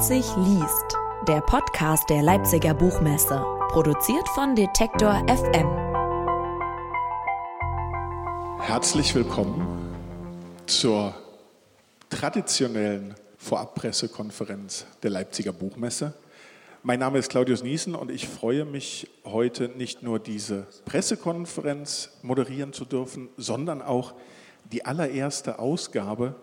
Leipzig liest, der Podcast der Leipziger Buchmesse, produziert von Detektor FM. Herzlich willkommen zur traditionellen Vorabpressekonferenz der Leipziger Buchmesse. Mein Name ist Claudius Niesen und ich freue mich, heute nicht nur diese Pressekonferenz moderieren zu dürfen, sondern auch die allererste Ausgabe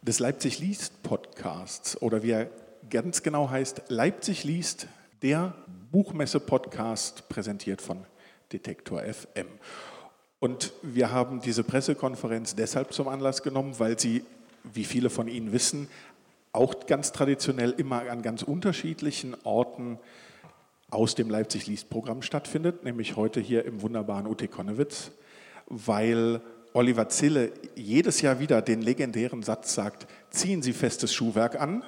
des Leipzig liest Podcasts oder wie er ganz genau heißt, Leipzig liest, der Buchmesse-Podcast, präsentiert von Detektor FM. Und wir haben diese Pressekonferenz deshalb zum Anlass genommen, weil sie, wie viele von Ihnen wissen, auch ganz traditionell immer an ganz unterschiedlichen Orten aus dem Leipzig liest Programm stattfindet, nämlich heute hier im wunderbaren UT Konnewitz, weil Oliver Zille jedes Jahr wieder den legendären Satz sagt, ziehen Sie festes Schuhwerk an.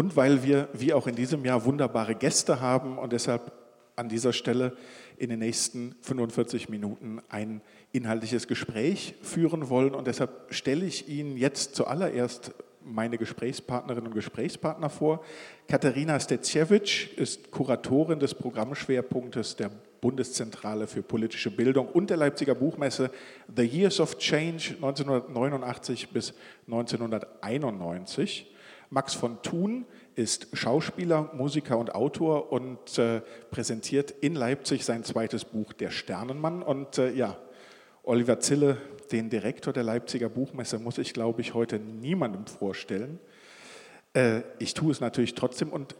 Und weil wir, wie auch in diesem Jahr, wunderbare Gäste haben und deshalb an dieser Stelle in den nächsten 45 Minuten ein inhaltliches Gespräch führen wollen. Und deshalb stelle ich Ihnen jetzt zuallererst meine Gesprächspartnerinnen und Gesprächspartner vor. Katharina Stetschewitsch ist Kuratorin des Programmschwerpunktes der Bundeszentrale für politische Bildung und der Leipziger Buchmesse The Years of Change 1989 bis 1991. Max von Thun ist Schauspieler, Musiker und Autor und äh, präsentiert in Leipzig sein zweites Buch Der Sternenmann. Und äh, ja, Oliver Zille, den Direktor der Leipziger Buchmesse, muss ich, glaube ich, heute niemandem vorstellen. Äh, ich tue es natürlich trotzdem und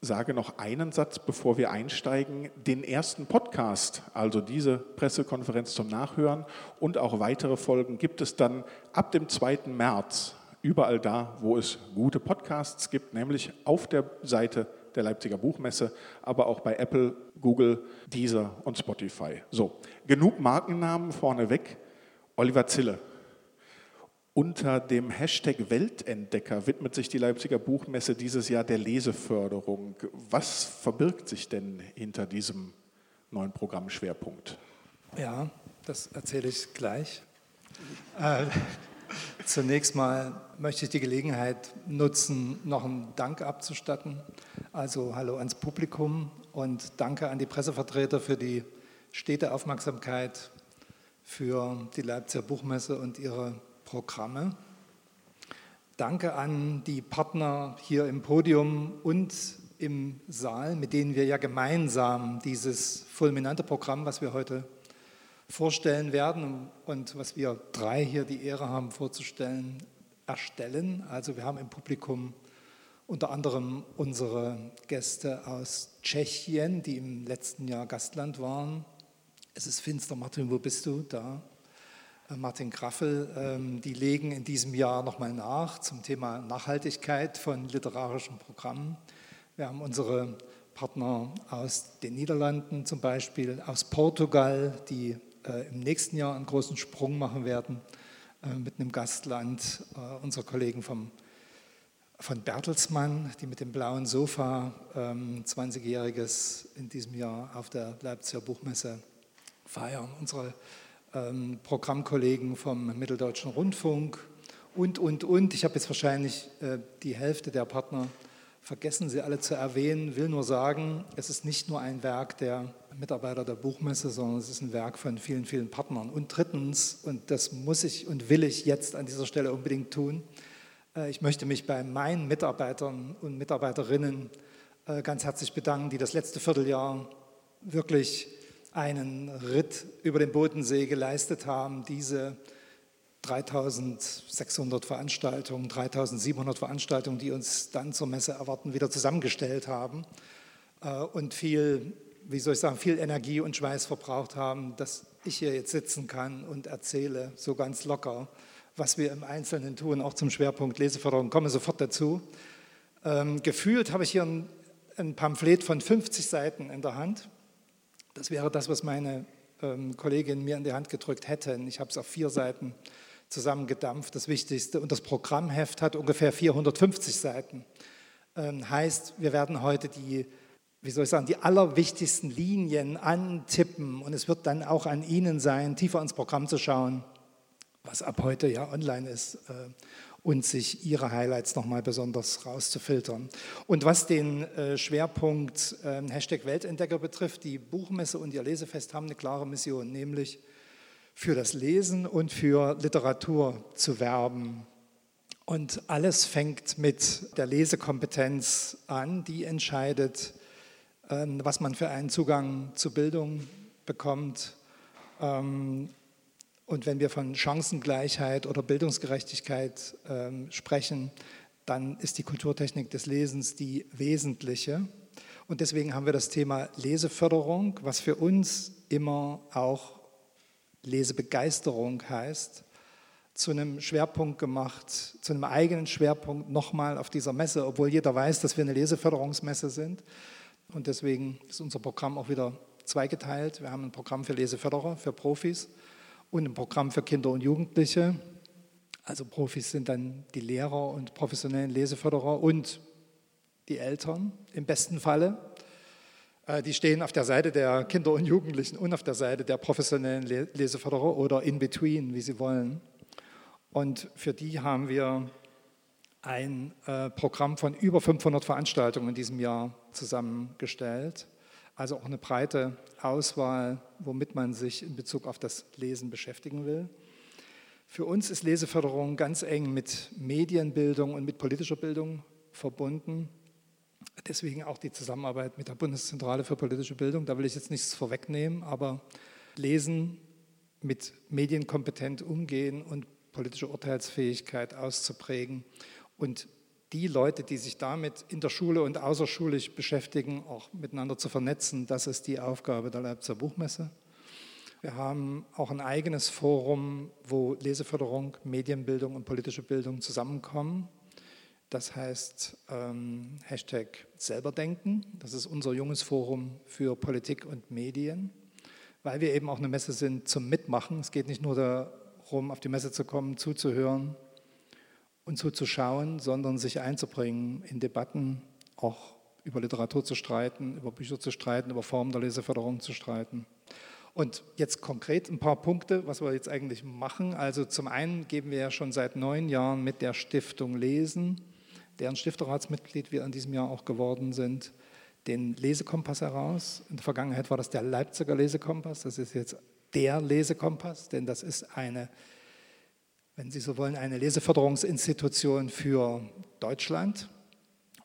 sage noch einen Satz, bevor wir einsteigen. Den ersten Podcast, also diese Pressekonferenz zum Nachhören und auch weitere Folgen gibt es dann ab dem 2. März überall da, wo es gute Podcasts gibt, nämlich auf der Seite der Leipziger Buchmesse, aber auch bei Apple, Google, Deezer und Spotify. So, genug Markennamen vorneweg. Oliver Zille, unter dem Hashtag Weltentdecker widmet sich die Leipziger Buchmesse dieses Jahr der Leseförderung. Was verbirgt sich denn hinter diesem neuen Programmschwerpunkt? Ja, das erzähle ich gleich. Äh, zunächst mal möchte ich die Gelegenheit nutzen, noch einen Dank abzustatten. Also hallo ans Publikum und danke an die Pressevertreter für die stete Aufmerksamkeit für die Leipziger Buchmesse und ihre Programme. Danke an die Partner hier im Podium und im Saal, mit denen wir ja gemeinsam dieses fulminante Programm, was wir heute vorstellen werden und was wir drei hier die Ehre haben vorzustellen, erstellen. Also wir haben im Publikum unter anderem unsere Gäste aus Tschechien, die im letzten Jahr Gastland waren. Es ist finster, Martin, wo bist du? Da. Äh, Martin Graffel, ähm, die legen in diesem Jahr nochmal nach zum Thema Nachhaltigkeit von literarischen Programmen. Wir haben unsere Partner aus den Niederlanden zum Beispiel, aus Portugal, die im nächsten Jahr einen großen Sprung machen werden äh, mit einem Gastland, unsere Kollegen vom, von Bertelsmann, die mit dem blauen Sofa 20-jähriges ähm, in diesem Jahr auf der Leipziger Buchmesse feiern. Unsere ähm, Programmkollegen vom Mitteldeutschen Rundfunk und, und, und. Ich habe jetzt wahrscheinlich äh, die Hälfte der Partner vergessen, sie alle zu erwähnen, will nur sagen, es ist nicht nur ein Werk der Mitarbeiter der Buchmesse, sondern es ist ein Werk von vielen, vielen Partnern. Und drittens, und das muss ich und will ich jetzt an dieser Stelle unbedingt tun, äh, ich möchte mich bei meinen Mitarbeitern und Mitarbeiterinnen äh, ganz herzlich bedanken, die das letzte Vierteljahr wirklich einen Ritt über den Bodensee geleistet haben, diese 3600 Veranstaltungen, 3700 Veranstaltungen, die uns dann zur Messe erwarten, wieder zusammengestellt haben äh, und viel, wie soll ich sagen, viel Energie und Schweiß verbraucht haben, dass ich hier jetzt sitzen kann und erzähle, so ganz locker, was wir im Einzelnen tun, auch zum Schwerpunkt Leseförderung, komme sofort dazu. Ähm, gefühlt habe ich hier ein, ein Pamphlet von 50 Seiten in der Hand das wäre das, was meine ähm, Kollegin mir in die Hand gedrückt hätten. Ich habe es auf vier Seiten zusammengedampft, das Wichtigste. Und das Programmheft hat ungefähr 450 Seiten. Ähm, heißt, wir werden heute die, wie soll ich sagen, die allerwichtigsten Linien antippen. Und es wird dann auch an Ihnen sein, tiefer ins Programm zu schauen, was ab heute ja online ist. Äh, und sich ihre Highlights nochmal besonders rauszufiltern. Und was den äh, Schwerpunkt äh, Hashtag Weltentdecker betrifft, die Buchmesse und ihr Lesefest haben eine klare Mission, nämlich für das Lesen und für Literatur zu werben. Und alles fängt mit der Lesekompetenz an, die entscheidet, ähm, was man für einen Zugang zu Bildung bekommt. Ähm, und wenn wir von Chancengleichheit oder Bildungsgerechtigkeit ähm, sprechen, dann ist die Kulturtechnik des Lesens die wesentliche. Und deswegen haben wir das Thema Leseförderung, was für uns immer auch Lesebegeisterung heißt, zu einem Schwerpunkt gemacht, zu einem eigenen Schwerpunkt nochmal auf dieser Messe, obwohl jeder weiß, dass wir eine Leseförderungsmesse sind. Und deswegen ist unser Programm auch wieder zweigeteilt. Wir haben ein Programm für Leseförderer, für Profis und ein Programm für Kinder und Jugendliche. Also Profis sind dann die Lehrer und professionellen Leseförderer und die Eltern im besten Falle. Äh, die stehen auf der Seite der Kinder und Jugendlichen und auf der Seite der professionellen Leseförderer oder in between, wie sie wollen. Und für die haben wir ein äh, Programm von über 500 Veranstaltungen in diesem Jahr zusammengestellt. Also auch eine breite Auswahl, womit man sich in Bezug auf das Lesen beschäftigen will. Für uns ist Leseförderung ganz eng mit Medienbildung und mit politischer Bildung verbunden. Deswegen auch die Zusammenarbeit mit der Bundeszentrale für politische Bildung. Da will ich jetzt nichts vorwegnehmen, aber Lesen, mit medienkompetent umgehen und politische Urteilsfähigkeit auszuprägen und die Leute, die sich damit in der Schule und außerschulisch beschäftigen, auch miteinander zu vernetzen, das ist die Aufgabe der Leipziger Buchmesse. Wir haben auch ein eigenes Forum, wo Leseförderung, Medienbildung und politische Bildung zusammenkommen. Das heißt ähm, Hashtag Selberdenken. Das ist unser junges Forum für Politik und Medien, weil wir eben auch eine Messe sind zum Mitmachen. Es geht nicht nur darum, auf die Messe zu kommen, zuzuhören, und zuzuschauen, sondern sich einzubringen in Debatten, auch über Literatur zu streiten, über Bücher zu streiten, über Formen der Leseförderung zu streiten. Und jetzt konkret ein paar Punkte, was wir jetzt eigentlich machen. Also zum einen geben wir ja schon seit neun Jahren mit der Stiftung Lesen, deren Stifterratsmitglied wir in diesem Jahr auch geworden sind, den Lesekompass heraus. In der Vergangenheit war das der Leipziger Lesekompass, das ist jetzt der Lesekompass, denn das ist eine wenn Sie so wollen, eine Leseförderungsinstitution für Deutschland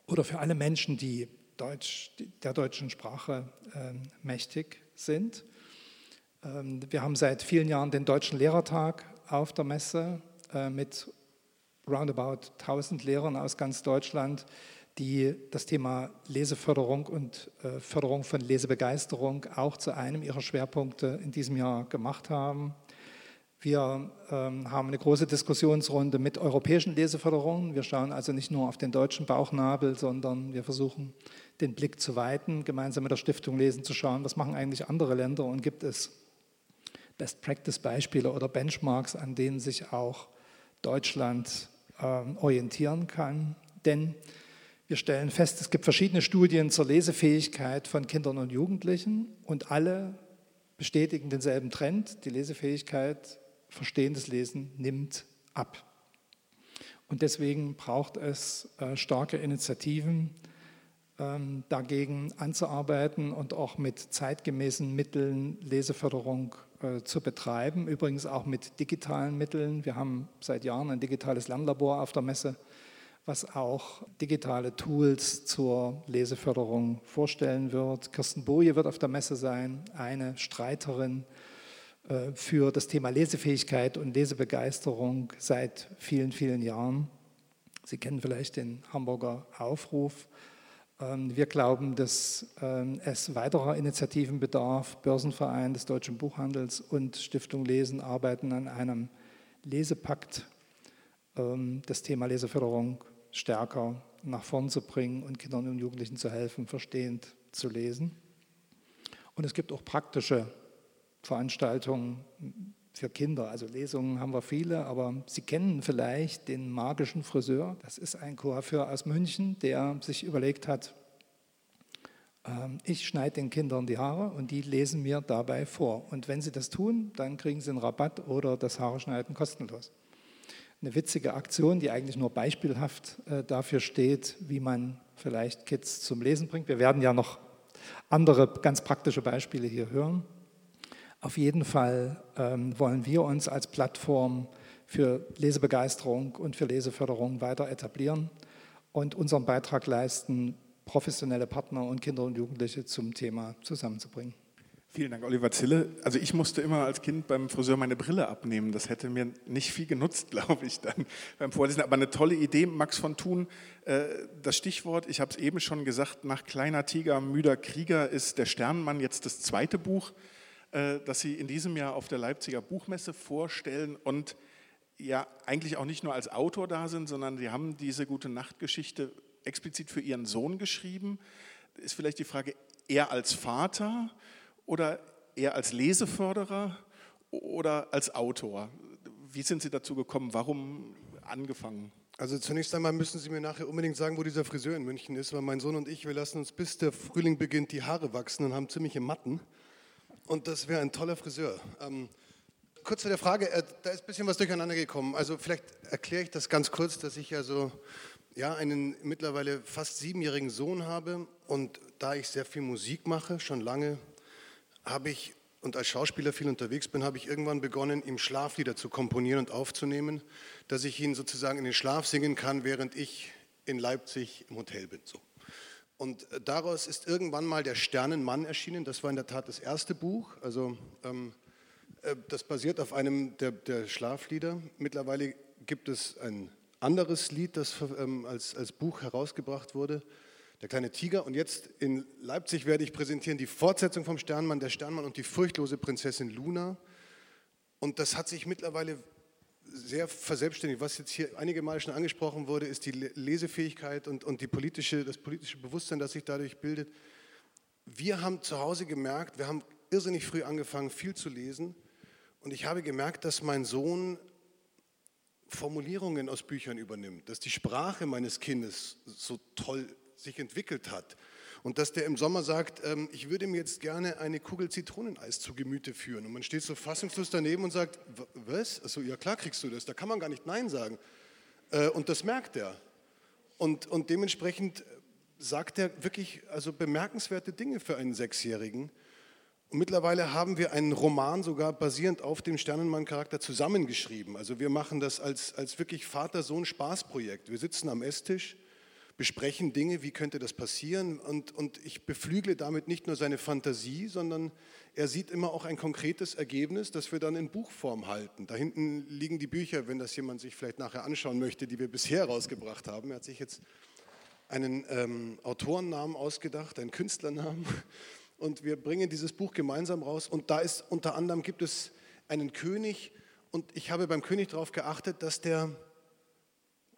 oder für alle Menschen, die Deutsch, der deutschen Sprache äh, mächtig sind. Ähm, wir haben seit vielen Jahren den Deutschen Lehrertag auf der Messe äh, mit roundabout 1000 Lehrern aus ganz Deutschland, die das Thema Leseförderung und äh, Förderung von Lesebegeisterung auch zu einem ihrer Schwerpunkte in diesem Jahr gemacht haben. Wir ähm, haben eine große Diskussionsrunde mit europäischen Leseförderungen. Wir schauen also nicht nur auf den deutschen Bauchnabel, sondern wir versuchen, den Blick zu weiten, gemeinsam mit der Stiftung Lesen zu schauen, was machen eigentlich andere Länder und gibt es Best-Practice-Beispiele oder Benchmarks, an denen sich auch Deutschland ähm, orientieren kann. Denn wir stellen fest, es gibt verschiedene Studien zur Lesefähigkeit von Kindern und Jugendlichen und alle bestätigen denselben Trend. Die Lesefähigkeit verstehendes Lesen nimmt ab. Und deswegen braucht es äh, starke Initiativen, ähm, dagegen anzuarbeiten und auch mit zeitgemäßen Mitteln Leseförderung äh, zu betreiben. Übrigens auch mit digitalen Mitteln. Wir haben seit Jahren ein digitales Lernlabor auf der Messe, was auch digitale Tools zur Leseförderung vorstellen wird. Kirsten Boje wird auf der Messe sein, eine Streiterin für das Thema Lesefähigkeit und Lesebegeisterung seit vielen, vielen Jahren. Sie kennen vielleicht den Hamburger Aufruf. Ähm, wir glauben, dass ähm, es weiterer Initiativen bedarf. Börsenverein des deutschen Buchhandels und Stiftung Lesen arbeiten an einem Lesepakt, ähm, das Thema Leseförderung stärker nach vorn zu bringen und Kindern und Jugendlichen zu helfen, verstehend zu lesen. Und es gibt auch praktische Veranstaltungen für Kinder. Also Lesungen haben wir viele, aber Sie kennen vielleicht den magischen Friseur. Das ist ein Coiffeur aus München, der sich überlegt hat, ähm, ich schneide den Kindern die Haare und die lesen mir dabei vor. Und wenn sie das tun, dann kriegen sie einen Rabatt oder das Haare schneiden kostenlos. eine witzige Aktion, die eigentlich nur beispielhaft äh, dafür steht, wie man vielleicht Kids zum Lesen bringt. Wir werden ja noch andere ganz praktische Beispiele hier hören. Auf jeden Fall ähm, wollen wir uns als Plattform für Lesebegeisterung und für Leseförderung weiter etablieren und unseren Beitrag leisten, professionelle Partner und Kinder und Jugendliche zum Thema zusammenzubringen. Vielen Dank, Oliver Zille. Also ich musste immer als Kind beim Friseur meine Brille abnehmen. Das hätte mir nicht viel genutzt, glaube ich, dann beim Vorlesen. Aber eine tolle Idee, Max von Thun. Äh, das Stichwort, ich habe es eben schon gesagt, nach Kleiner Tiger, müder Krieger ist der Sternenmann jetzt das zweite Buch, das Sie in diesem Jahr auf der Leipziger Buchmesse vorstellen und ja eigentlich auch nicht nur als Autor da sind, sondern Sie haben diese gute Nachtgeschichte explizit für Ihren Sohn geschrieben. Ist vielleicht die Frage, er als Vater oder eher als Leseförderer oder als Autor? Wie sind Sie dazu gekommen? Warum angefangen? Also zunächst einmal müssen Sie mir nachher unbedingt sagen, wo dieser Friseur in München ist, weil mein Sohn und ich, wir lassen uns bis der Frühling beginnt die Haare wachsen und haben ziemliche Matten. Und das wäre ein toller Friseur. Ähm, kurz zu der Frage, äh, da ist ein bisschen was durcheinander gekommen. Also vielleicht erkläre ich das ganz kurz, dass ich ja, einen mittlerweile fast siebenjährigen Sohn habe und da ich sehr viel Musik mache, schon lange, habe ich und als Schauspieler viel unterwegs bin, habe ich irgendwann begonnen, ihm Schlaflieder zu komponieren und aufzunehmen, dass ich ihn sozusagen in den Schlaf singen kann, während ich in Leipzig im Hotel bin. So. Und äh, daraus ist irgendwann mal der Sternenmann erschienen. Das war in der Tat das erste Buch. Also ähm, äh, das basiert auf einem der, der, Schlaflieder. Mittlerweile gibt es ein anderes Lied, das ähm, als, als Buch herausgebracht wurde der kleine Tiger. Und jetzt in Leipzig werde ich präsentieren die Fortsetzung vom Sternmann, der Sternmann und die furchtlose Prinzessin Luna. Und das hat sich mittlerweile sehr verselbstständigt. Was jetzt hier einige Mal schon angesprochen wurde, ist die Lesefähigkeit und, und die politische, das politische Bewusstsein, das sich dadurch bildet. Wir haben zu Hause gemerkt, wir haben irrsinnig früh angefangen, viel zu lesen. Und ich habe gemerkt, dass mein Sohn Formulierungen aus Büchern übernimmt, dass die Sprache meines Kindes so toll sich entwickelt hat. Und dass der im Sommer sagt, ähm, ich würde mir jetzt gerne eine Kugel Zitroneneis zu Gemüte führen. Und man steht so fassungslos daneben und sagt, was? Also ja klar kriegst du das, da kann man gar nicht Nein sagen. Äh, und das merkt er. Und, und dementsprechend sagt er wirklich also bemerkenswerte Dinge für einen Sechsjährigen. Und mittlerweile haben wir einen Roman sogar basierend auf dem Sternenmann-Charakter zusammengeschrieben. Also wir machen das als, als wirklich Vater-Sohn-Spaßprojekt. Wir sitzen am Esstisch besprechen Dinge, wie könnte das passieren. Und, und ich beflügle damit nicht nur seine Fantasie, sondern er sieht immer auch ein konkretes Ergebnis, das wir dann in Buchform halten. Da hinten liegen die Bücher, wenn das jemand sich vielleicht nachher anschauen möchte, die wir bisher rausgebracht haben. Er hat sich jetzt einen ähm, Autorennamen ausgedacht, einen Künstlernamen. Und wir bringen dieses Buch gemeinsam raus. Und da ist unter anderem gibt es einen König. Und ich habe beim König darauf geachtet, dass der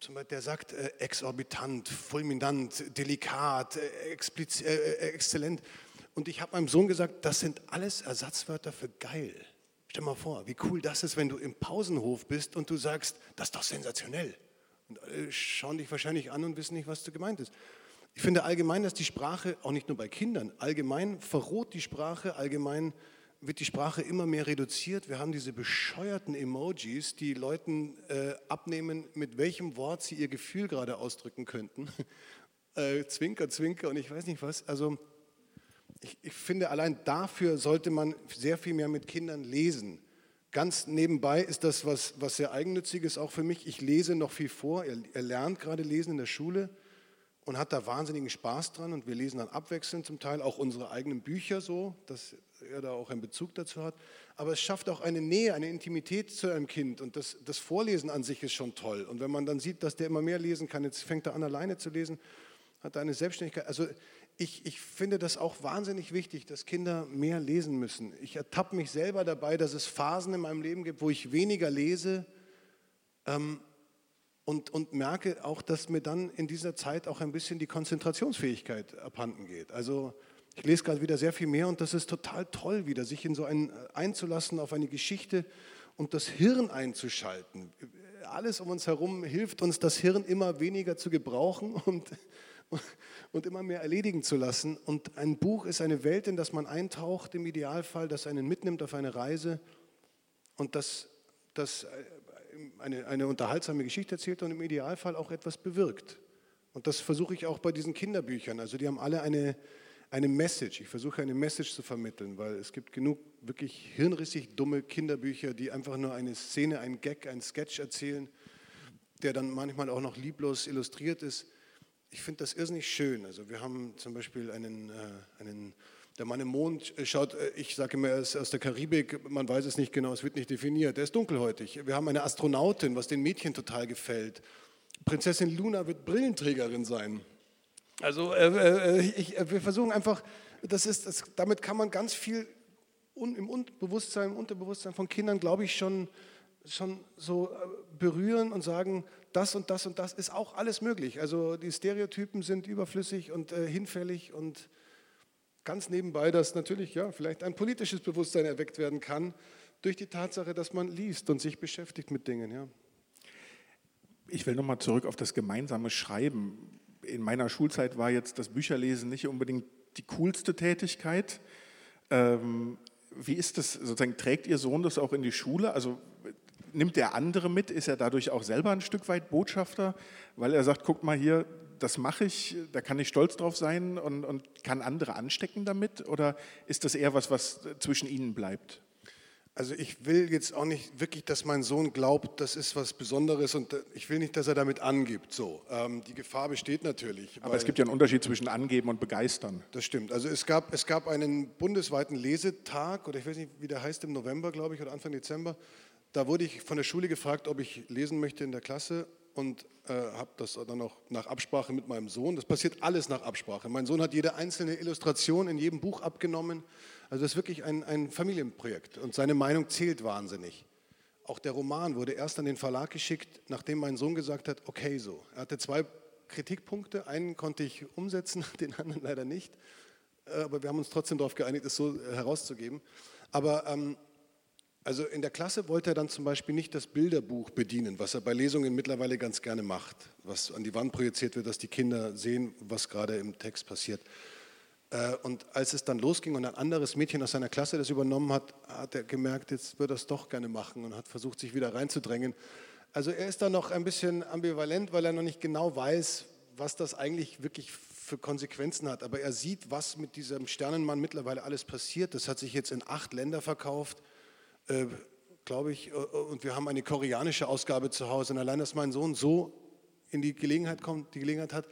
zum Beispiel, der sagt äh, exorbitant, fulminant, delikat, äh, äh, äh, exzellent. Und ich habe meinem Sohn gesagt, das sind alles Ersatzwörter für geil. Stell mal vor, wie cool das ist, wenn du im Pausenhof bist und du sagst, das ist doch sensationell. Und alle schauen dich wahrscheinlich an und wissen nicht, was du gemeint ist. Ich finde allgemein, dass die Sprache, auch nicht nur bei Kindern, allgemein verroht die Sprache, allgemein wird die Sprache immer mehr reduziert. Wir haben diese bescheuerten Emojis, die Leuten äh, abnehmen, mit welchem Wort sie ihr Gefühl gerade ausdrücken könnten. äh, zwinker, zwinker und ich weiß nicht was. Also ich, ich, finde, allein dafür sollte man sehr viel mehr mit Kindern lesen. Ganz nebenbei ist das was, was sehr eigennütziges auch für mich. Ich lese noch viel vor. Er, er lernt gerade lesen in der Schule und hat da wahnsinnigen Spaß dran und wir lesen dann abwechselnd zum Teil auch unsere eigenen Bücher so, dass er da auch einen Bezug dazu hat. Aber es schafft auch eine Nähe, eine Intimität zu einem Kind und das, das Vorlesen an sich ist schon toll. Und wenn man dann sieht, dass der immer mehr lesen kann, jetzt fängt er an alleine zu lesen, hat er eine Selbstständigkeit. Also ich, ich finde das auch wahnsinnig wichtig, dass Kinder mehr lesen müssen. Ich ertappe mich selber dabei, dass es Phasen in meinem Leben gibt, wo ich weniger lese. Ähm, und, und merke auch, dass mir dann in dieser Zeit auch ein bisschen die Konzentrationsfähigkeit abhanden geht. Also ich lese gerade wieder sehr viel mehr und das ist total toll wieder, sich in so ein äh, einzulassen auf eine Geschichte und das Hirn einzuschalten. Alles um uns herum hilft uns, das Hirn immer weniger zu gebrauchen und, und immer mehr erledigen zu lassen. Und ein Buch ist eine Welt, in das man eintaucht, im Idealfall, das einen mitnimmt auf eine Reise und das, das äh, eine, eine unterhaltsame Geschichte erzählt und im Idealfall auch etwas bewirkt. Und das versuche ich auch bei diesen Kinderbüchern. Also die haben alle eine, eine Message. Ich versuche eine Message zu vermitteln, weil es gibt genug wirklich hirnrissig dumme Kinderbücher, die einfach nur eine Szene, einen Gag, einen Sketch erzählen, der dann manchmal auch noch lieblos illustriert ist. Ich finde das irrsinnig schön. Also wir haben zum Beispiel einen, äh, einen der Mann im Mond schaut, äh, ich sage immer, er ist aus der Karibik, man weiß es nicht genau, es wird nicht definiert. Er ist dunkelhäutig. Wir haben eine Astronautin, was den Mädchen total gefällt. Prinzessin Luna wird Brillenträgerin sein. Also äh, äh, ich, äh, wir versuchen einfach, das ist, das, damit kann man ganz viel un, im Bewusstsein, im Unterbewusstsein von Kindern, glaube ich, schon, schon so äh, berühren und sagen, das und das und das ist auch alles möglich. Also die Stereotypen sind überflüssig und äh, hinfällig und ganz nebenbei, dass natürlich ja vielleicht ein politisches Bewusstsein erweckt werden kann durch die Tatsache, dass man liest und sich beschäftigt mit Dingen. Ja. Ich will nochmal zurück auf das gemeinsame Schreiben. In meiner Schulzeit war jetzt das Bücherlesen nicht unbedingt die coolste Tätigkeit. Ähm, wie ist das sozusagen? Trägt Ihr Sohn das auch in die Schule? Also nimmt der andere mit? Ist er dadurch auch selber ein Stück weit Botschafter, weil er sagt, guck mal hier, das mache ich, da kann ich stolz drauf sein und, und kann andere anstecken damit? Oder ist das eher was, was zwischen Ihnen bleibt? Also ich will jetzt auch nicht wirklich, dass mein Sohn glaubt, das ist was Besonderes und ich will nicht, dass er damit angibt. So, ähm, die Gefahr besteht natürlich. Aber es gibt ja einen Unterschied zwischen angeben und begeistern. Das stimmt. Also es gab, es gab einen bundesweiten Lesetag oder ich weiß nicht, wie der heißt im November, glaube ich, oder Anfang Dezember. Da wurde ich von der Schule gefragt, ob ich lesen möchte in der Klasse und äh, habe das dann auch nach Absprache mit meinem Sohn. Das passiert alles nach Absprache. Mein Sohn hat jede einzelne Illustration in jedem Buch abgenommen. Also das ist wirklich ein, ein Familienprojekt und seine Meinung zählt wahnsinnig. Auch der Roman wurde erst an den Verlag geschickt, nachdem mein Sohn gesagt hat, okay so. Er hatte zwei Kritikpunkte, einen konnte ich umsetzen, den anderen leider nicht. Äh, aber wir haben uns trotzdem darauf geeinigt, es so äh, herauszugeben. Aber ähm, also in der Klasse wollte er dann zum Beispiel nicht das Bilderbuch bedienen, was er bei Lesungen mittlerweile ganz gerne macht, was an die Wand projiziert wird, dass die Kinder sehen, was gerade im Text passiert. Äh, und als es dann losging und ein anderes Mädchen aus seiner Klasse das übernommen hat, hat er gemerkt, jetzt würde er es doch gerne machen und hat versucht, sich wieder reinzudrängen. Also er ist da noch ein bisschen ambivalent, weil er noch nicht genau weiß, was das eigentlich wirklich für Konsequenzen hat. Aber er sieht, was mit diesem Sternenmann mittlerweile alles passiert. Das hat sich jetzt in acht Länder verkauft, äh, glaube ich. Äh, und wir haben eine koreanische Ausgabe zu Hause. Und allein, dass mein Sohn so in die Gelegenheit kommt, die Gelegenheit hat,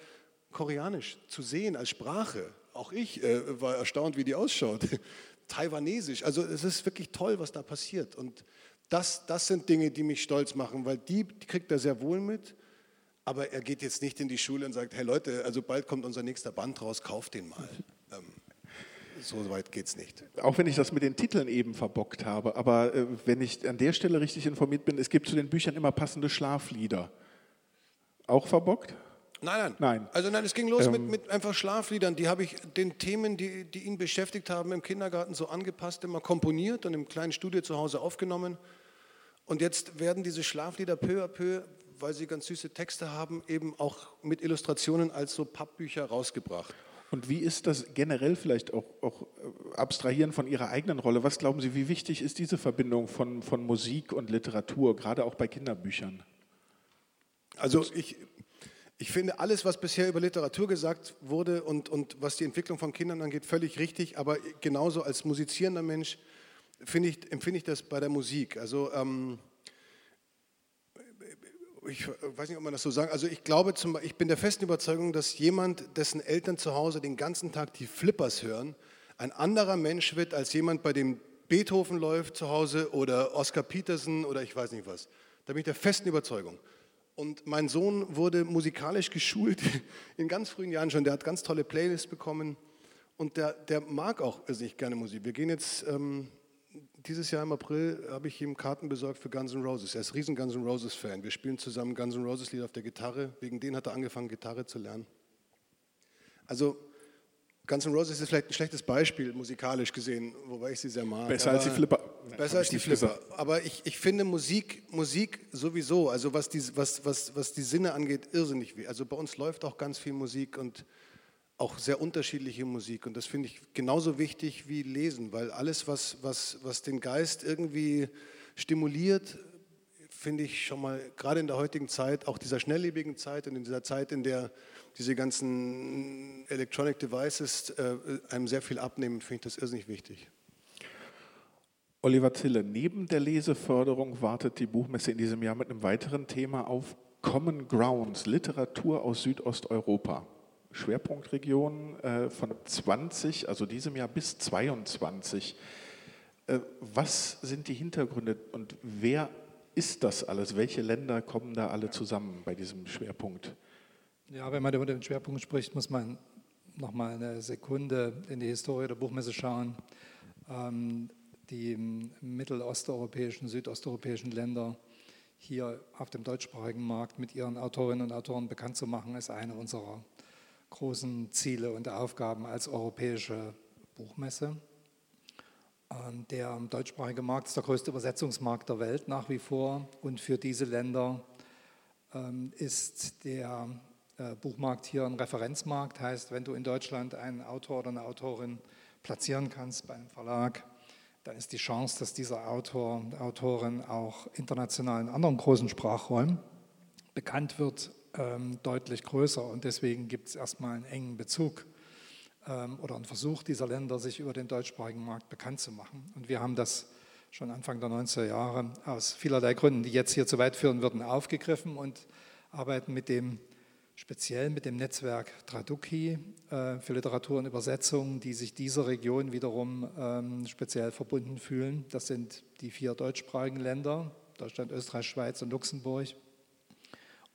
Koreanisch zu sehen als Sprache, auch ich äh, war erstaunt, wie die ausschaut. Taiwanesisch. Also es ist wirklich toll, was da passiert. Und das, das sind Dinge, die mich stolz machen, weil die, die kriegt er sehr wohl mit. Aber er geht jetzt nicht in die Schule und sagt, hey Leute, also bald kommt unser nächster Band raus, kauft den mal. Ähm, so weit geht es nicht. Auch wenn ich das mit den Titeln eben verbockt habe, aber äh, wenn ich an der Stelle richtig informiert bin, es gibt zu den Büchern immer passende Schlaflieder. Auch verbockt? Nein, nein, nein. Also nein, es ging los ähm, mit, mit einfach Schlafliedern. Die habe ich den Themen, die, die ihn beschäftigt haben, im Kindergarten so angepasst, immer komponiert und im kleinen Studio zu Hause aufgenommen. Und jetzt werden diese Schlaflieder peu à peu, weil sie ganz süße Texte haben, eben auch mit Illustrationen als so Pappbücher rausgebracht. Und wie ist das generell vielleicht auch, auch äh, abstrahieren von Ihrer eigenen Rolle? Was glauben Sie, wie wichtig ist diese Verbindung von, von Musik und Literatur, gerade auch bei Kinderbüchern? Also ich, ich finde alles, was bisher über Literatur gesagt wurde und, und was die Entwicklung von Kindern angeht, völlig richtig. Aber genauso als musizierender Mensch ich, empfinde ich das bei der Musik. Also ähm, ich weiß nicht, ob man das so sagt. Also ich glaube, zum, ich bin der festen Überzeugung, dass jemand, dessen Eltern zu Hause den ganzen Tag die Flippers hören, ein anderer Mensch wird als jemand, bei dem Beethoven läuft zu Hause oder Oscar Peterson oder ich weiß nicht was. Da bin ich der festen Überzeugung. Und mein Sohn wurde musikalisch geschult in ganz frühen Jahren schon. Der hat ganz tolle Playlists bekommen und der, der mag auch sich gerne Musik. Wir gehen jetzt ähm, dieses Jahr im April habe ich ihm Karten besorgt für Guns N' Roses. Er ist riesen Guns N' Roses Fan. Wir spielen zusammen Guns N' Roses Lieder auf der Gitarre. Wegen denen hat er angefangen Gitarre zu lernen. Also Guns N' Roses ist vielleicht ein schlechtes Beispiel musikalisch gesehen, wobei ich sie sehr mag. Besser als die Flipper. Besser als die Flipper. Aber ich, ich finde Musik, Musik sowieso, also was die, was, was, was die Sinne angeht, irrsinnig. Also bei uns läuft auch ganz viel Musik und auch sehr unterschiedliche Musik. Und das finde ich genauso wichtig wie Lesen, weil alles, was, was, was den Geist irgendwie stimuliert, finde ich schon mal, gerade in der heutigen Zeit, auch dieser schnelllebigen Zeit und in dieser Zeit, in der diese ganzen Electronic Devices äh, einem sehr viel abnehmen, finde ich das irrsinnig wichtig. Oliver Zille, neben der Leseförderung wartet die Buchmesse in diesem Jahr mit einem weiteren Thema auf Common Grounds, Literatur aus Südosteuropa. Schwerpunktregionen äh, von 20, also diesem Jahr bis 22. Äh, was sind die Hintergründe und wer ist das alles? Welche Länder kommen da alle zusammen bei diesem Schwerpunkt? Ja, wenn man über den Schwerpunkt spricht, muss man noch mal eine Sekunde in die Historie der Buchmesse schauen. Ähm, die mittelosteuropäischen, südosteuropäischen Länder hier auf dem deutschsprachigen Markt mit ihren Autorinnen und Autoren bekannt zu machen, ist eine unserer großen Ziele und Aufgaben als europäische Buchmesse. Ähm, der deutschsprachige Markt ist der größte Übersetzungsmarkt der Welt nach wie vor und für diese Länder ähm, ist der äh, Buchmarkt hier ein Referenzmarkt. Heißt, wenn du in Deutschland einen Autor oder eine Autorin platzieren kannst bei einem Verlag, dann ist die Chance, dass dieser Autor, Autorin auch international in anderen großen Sprachräumen bekannt wird, ähm, deutlich größer. Und deswegen gibt es erstmal einen engen Bezug ähm, oder einen Versuch dieser Länder, sich über den deutschsprachigen Markt bekannt zu machen. Und wir haben das schon Anfang der 90er Jahre aus vielerlei Gründen, die jetzt hier zu weit führen würden, aufgegriffen und arbeiten mit dem speziell mit dem Netzwerk Traduki äh, für Literatur und Übersetzung, die sich dieser Region wiederum ähm, speziell verbunden fühlen. Das sind die vier deutschsprachigen Länder, Deutschland, Österreich, Schweiz und Luxemburg.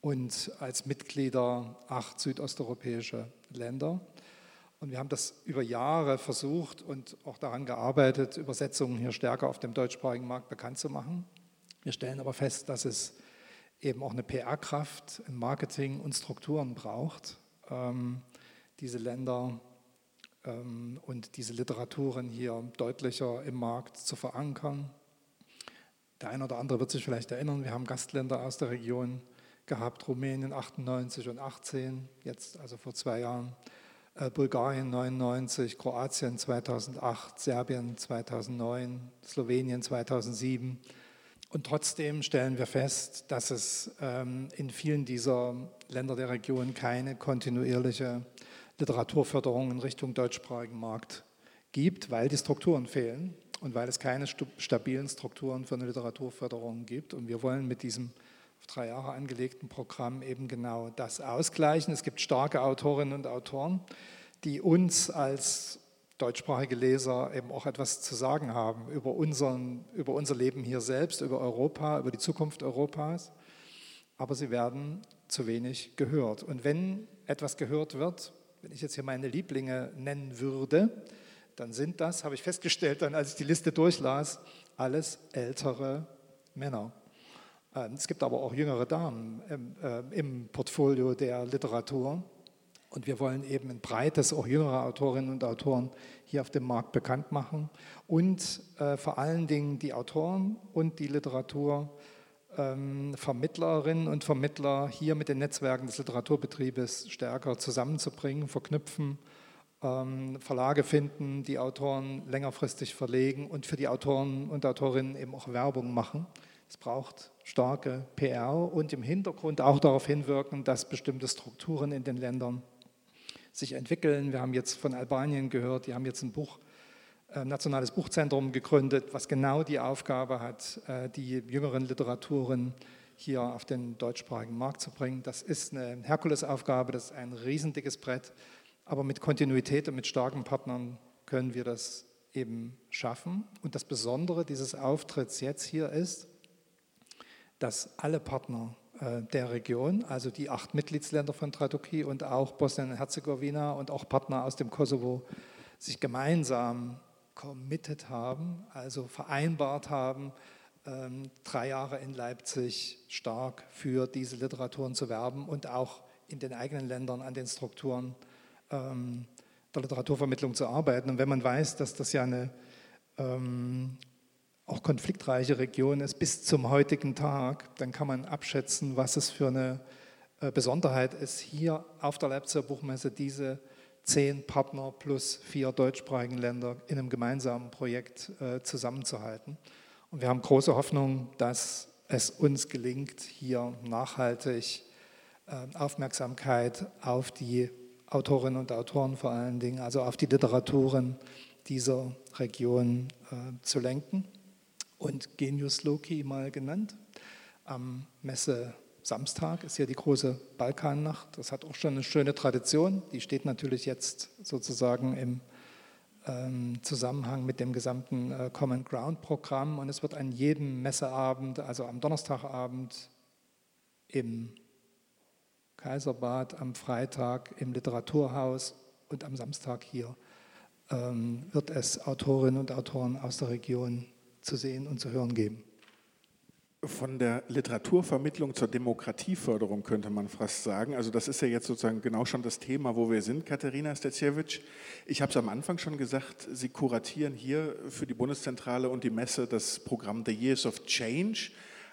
Und als Mitglieder acht südosteuropäische Länder. Und wir haben das über Jahre versucht und auch daran gearbeitet, Übersetzungen hier stärker auf dem deutschsprachigen Markt bekannt zu machen. Wir stellen aber fest, dass es eben auch eine PR-Kraft im Marketing und Strukturen braucht, ähm, diese Länder ähm, und diese Literaturen hier deutlicher im Markt zu verankern. Der eine oder andere wird sich vielleicht erinnern, wir haben Gastländer aus der Region gehabt, Rumänien 98 und 18, jetzt also vor zwei Jahren, äh, Bulgarien 99, Kroatien 2008, Serbien 2009, Slowenien 2007. Und trotzdem stellen wir fest, dass es ähm, in vielen dieser Länder der Region keine kontinuierliche Literaturförderung in Richtung deutschsprachigen Markt gibt, weil die Strukturen fehlen und weil es keine stabilen Strukturen für eine Literaturförderung gibt. Und wir wollen mit diesem auf drei Jahre angelegten Programm eben genau das ausgleichen. Es gibt starke Autorinnen und Autoren, die uns als deutschsprachige Leser eben auch etwas zu sagen haben über, unseren, über unser Leben hier selbst, über Europa, über die Zukunft Europas. Aber sie werden zu wenig gehört. Und wenn etwas gehört wird, wenn ich jetzt hier meine Lieblinge nennen würde, dann sind das, habe ich festgestellt, dann als ich die Liste durchlas, alles ältere Männer. Ähm, es gibt aber auch jüngere Damen im, äh, im Portfolio der Literatur. Und wir wollen eben ein breites, auch jüngere Autorinnen und Autoren hier auf dem Markt bekannt machen und äh, vor allen Dingen die Autoren und die Literaturvermittlerinnen ähm, und Vermittler hier mit den Netzwerken des Literaturbetriebes stärker zusammenzubringen, verknüpfen, ähm, Verlage finden, die Autoren längerfristig verlegen und für die Autoren und Autorinnen eben auch Werbung machen. Es braucht starke PR und im Hintergrund auch darauf hinwirken, dass bestimmte Strukturen in den Ländern sich entwickeln. Wir haben jetzt von Albanien gehört, die haben jetzt ein Buch, ein äh, nationales Buchzentrum gegründet, was genau die Aufgabe hat, äh, die jüngeren Literaturen hier auf den deutschsprachigen Markt zu bringen. Das ist eine Herkulesaufgabe, das ist ein riesendickes Brett, aber mit Kontinuität und mit starken Partnern können wir das eben schaffen. Und das Besondere dieses Auftritts jetzt hier ist, dass alle Partner äh, der Region, also die acht Mitgliedsländer von Tradoki und auch Bosnien und Herzegowina und auch Partner aus dem Kosovo sich gemeinsam committed haben, also vereinbart haben, ähm, drei Jahre in Leipzig stark für diese Literaturen zu werben und auch in den eigenen Ländern an den Strukturen ähm, der Literaturvermittlung zu arbeiten. Und wenn man weiß, dass das ja eine ähm, auch konfliktreiche Region ist bis zum heutigen Tag, dann kann man abschätzen, was es für eine äh, Besonderheit ist, hier auf der Leipziger Buchmesse diese zehn Partner plus vier deutschsprachigen Länder in einem gemeinsamen Projekt äh, zusammenzuhalten. Und wir haben große Hoffnung, dass es uns gelingt, hier nachhaltig äh, Aufmerksamkeit auf die Autorinnen und Autoren vor allen Dingen, also auf die Literaturen dieser Region zu lenken. Und Genius Loki mal genannt. Am Messe Samstag ist ja die große Balkannacht. Das hat auch schon eine schöne Tradition. Die steht natürlich jetzt sozusagen im ähm, Zusammenhang mit dem gesamten äh, Common Ground Programm. Und es wird an jedem Messeabend, also am Donnerstagabend im Kaiserbad, am Freitag im Literaturhaus und am Samstag hier, ähm, wird es Autorinnen und Autoren aus der Region zu sehen und zu hören geben. Von der Literaturvermittlung zur Demokratieförderung könnte man fast sagen. Also das ist ja jetzt sozusagen genau schon das Thema, wo wir sind, Katharina Stetsjewitsch. Ich habe es am Anfang schon gesagt, Sie kuratieren hier für die Bundeszentrale und die Messe das Programm The Years of Change.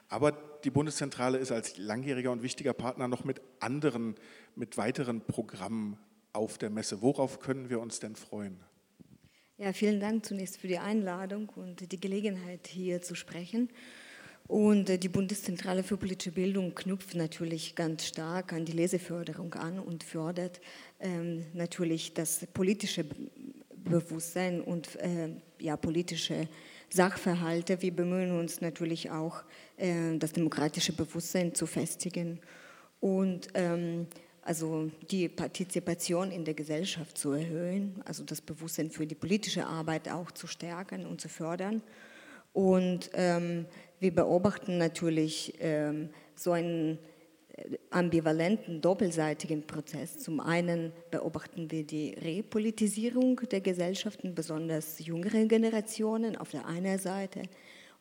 Aber die Bundeszentrale ist als langjähriger und wichtiger Partner noch mit anderen, mit weiteren Programmen auf der Messe. Worauf können wir uns denn freuen? Ja, vielen Dank zunächst für die Einladung und die Gelegenheit, hier zu sprechen. Und äh, die Bundeszentrale für politische Bildung knüpft natürlich ganz stark an die Leseförderung an und fördert ähm, natürlich das politische Bewusstsein und äh, ja, politische Sachverhalte. Wir bemühen uns natürlich auch, äh, das demokratische Bewusstsein zu festigen und ähm, also die Partizipation in der Gesellschaft zu erhöhen, also das Bewusstsein für die politische Arbeit auch zu stärken und zu fördern. Und ähm, wir beobachten natürlich ähm, so einen äh, ambivalenten, doppelseitigen Prozess. Zum einen beobachten wir die Repolitisierung der Gesellschaften, besonders jüngere Generationen auf der einen Seite.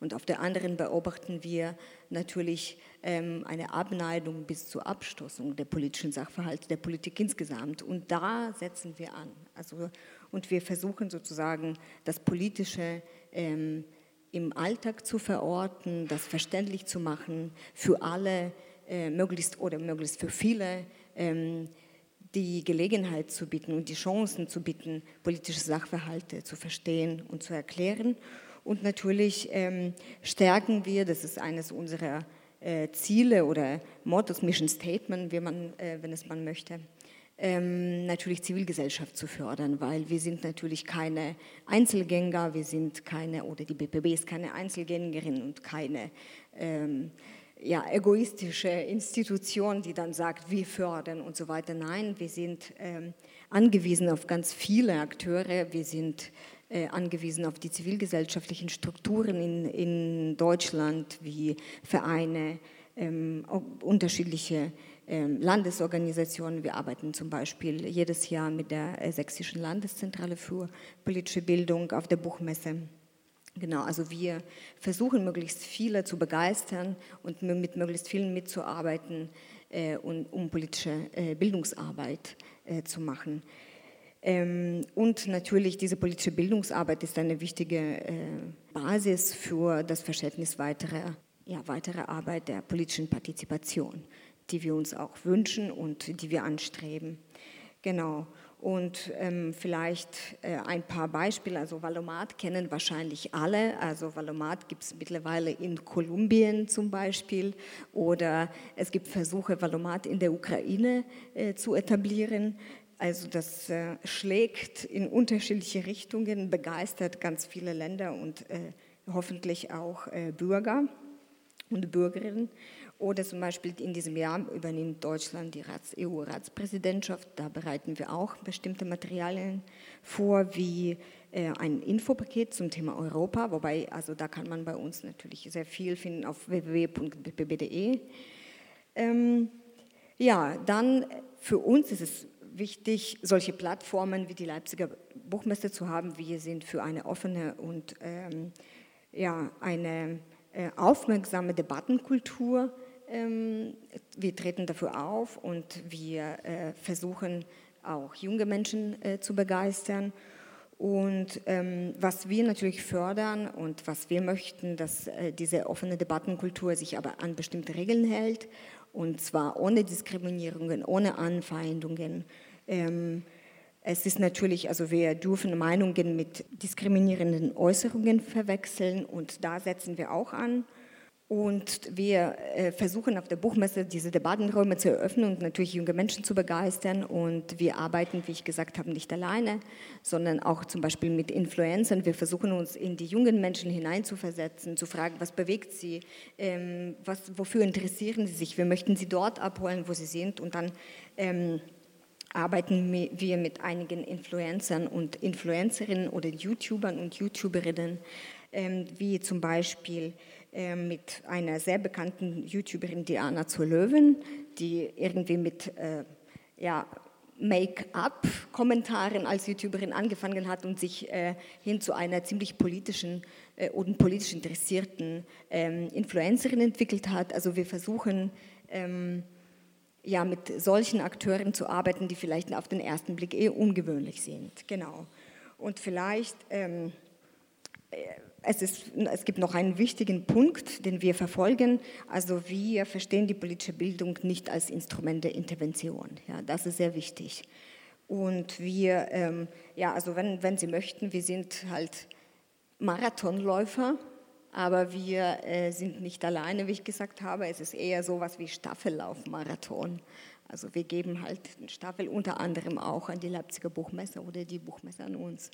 Und auf der anderen beobachten wir natürlich ähm, eine Abneigung bis zur Abstoßung der politischen Sachverhalte, der Politik insgesamt. Und da setzen wir an. Also, und wir versuchen sozusagen das Politische ähm, im Alltag zu verorten, das verständlich zu machen für alle, äh, möglichst oder möglichst für viele, ähm, die Gelegenheit zu bieten und die Chancen zu bieten, politische Sachverhalte zu verstehen und zu erklären. Und natürlich ähm, stärken wir, das ist eines unserer äh, Ziele oder Mottos, Mission Statement, wie man, äh, wenn es man möchte, ähm, natürlich Zivilgesellschaft zu fördern, weil wir sind natürlich keine Einzelgänger, wir sind keine, oder die BPB ist keine Einzelgängerin und keine ähm, ja, egoistische Institution, die dann sagt, wir fördern und so weiter. Nein, wir sind ähm, angewiesen auf ganz viele Akteure, wir sind angewiesen auf die zivilgesellschaftlichen Strukturen in, in Deutschland wie Vereine, ähm, unterschiedliche ähm, Landesorganisationen. Wir arbeiten zum Beispiel jedes Jahr mit der äh, Sächsischen Landeszentrale für politische Bildung auf der Buchmesse. Genau, also wir versuchen möglichst viele zu begeistern und mit möglichst vielen mitzuarbeiten, äh, um politische äh, Bildungsarbeit zu machen. Ähm, und natürlich, diese politische Bildungsarbeit ist eine wichtige Basis für das Verständnis weiterer, ja, weiterer Arbeit der politischen Partizipation die wir uns auch wünschen und die wir anstreben. Genau. Und ähm, vielleicht äh, ein paar Beispiele. Also Valomat kennen wahrscheinlich alle. Also Valomat gibt es mittlerweile in Kolumbien zum Beispiel. Oder es gibt Versuche, Valomat in der Ukraine äh, zu etablieren. Also das äh, schlägt in unterschiedliche Richtungen, begeistert ganz viele Länder und äh, hoffentlich auch äh, Bürger und Bürgerinnen. Oder zum Beispiel in diesem Jahr übernimmt Deutschland die EU-Ratspräsidentschaft. Da bereiten wir auch bestimmte Materialien vor, wie äh, ein Infopaket zum Thema Europa. Wobei, also da kann man bei uns natürlich sehr viel finden auf www.bbb.de. Ähm, ja, dann für uns ist es wichtig, solche Plattformen wie die Leipziger Buchmesse zu haben. Wir sind für eine offene und ähm, ja, eine äh, aufmerksame Debattenkultur ähm, wir treten dafür auf und wir äh, versuchen auch junge Menschen äh, zu begeistern. Und ähm, was wir natürlich fördern und was wir möchten, dass äh, diese offene Debattenkultur sich aber an bestimmte Regeln hält und zwar ohne Diskriminierungen, ohne Anfeindungen. Ähm, es ist natürlich, also wir dürfen Meinungen mit diskriminierenden Äußerungen verwechseln und da setzen wir auch an. Und wir äh, versuchen auf der Buchmesse diese Debattenräume zu eröffnen und natürlich junge Menschen zu begeistern. Und wir arbeiten, wie ich gesagt habe, nicht alleine, sondern auch zum Beispiel mit Influencern. Wir versuchen uns in die jungen Menschen hineinzuversetzen, zu fragen, was bewegt sie, ähm, was, wofür interessieren sie sich. Wir möchten sie dort abholen, wo sie sind. Und dann ähm, arbeiten wir mit einigen Influencern und Influencerinnen oder YouTubern und YouTuberinnen, ähm, wie zum Beispiel mit einer sehr bekannten YouTuberin Diana zur Löwen, die irgendwie mit äh, ja, Make-up-Kommentaren als YouTuberin angefangen hat und sich äh, hin zu einer ziemlich politischen äh, und politisch interessierten ähm, Influencerin entwickelt hat. Also wir versuchen ähm, ja mit solchen Akteuren zu arbeiten, die vielleicht auf den ersten Blick eher ungewöhnlich sind. Genau. Und vielleicht ähm, äh, es, ist, es gibt noch einen wichtigen Punkt, den wir verfolgen. Also wir verstehen die politische Bildung nicht als Instrument der Intervention. Ja, das ist sehr wichtig. Und wir, ähm, ja, also wenn, wenn Sie möchten, wir sind halt Marathonläufer, aber wir äh, sind nicht alleine, wie ich gesagt habe. Es ist eher so etwas wie Staffellaufmarathon. Also wir geben halt eine Staffel unter anderem auch an die Leipziger Buchmesse oder die Buchmesse an uns.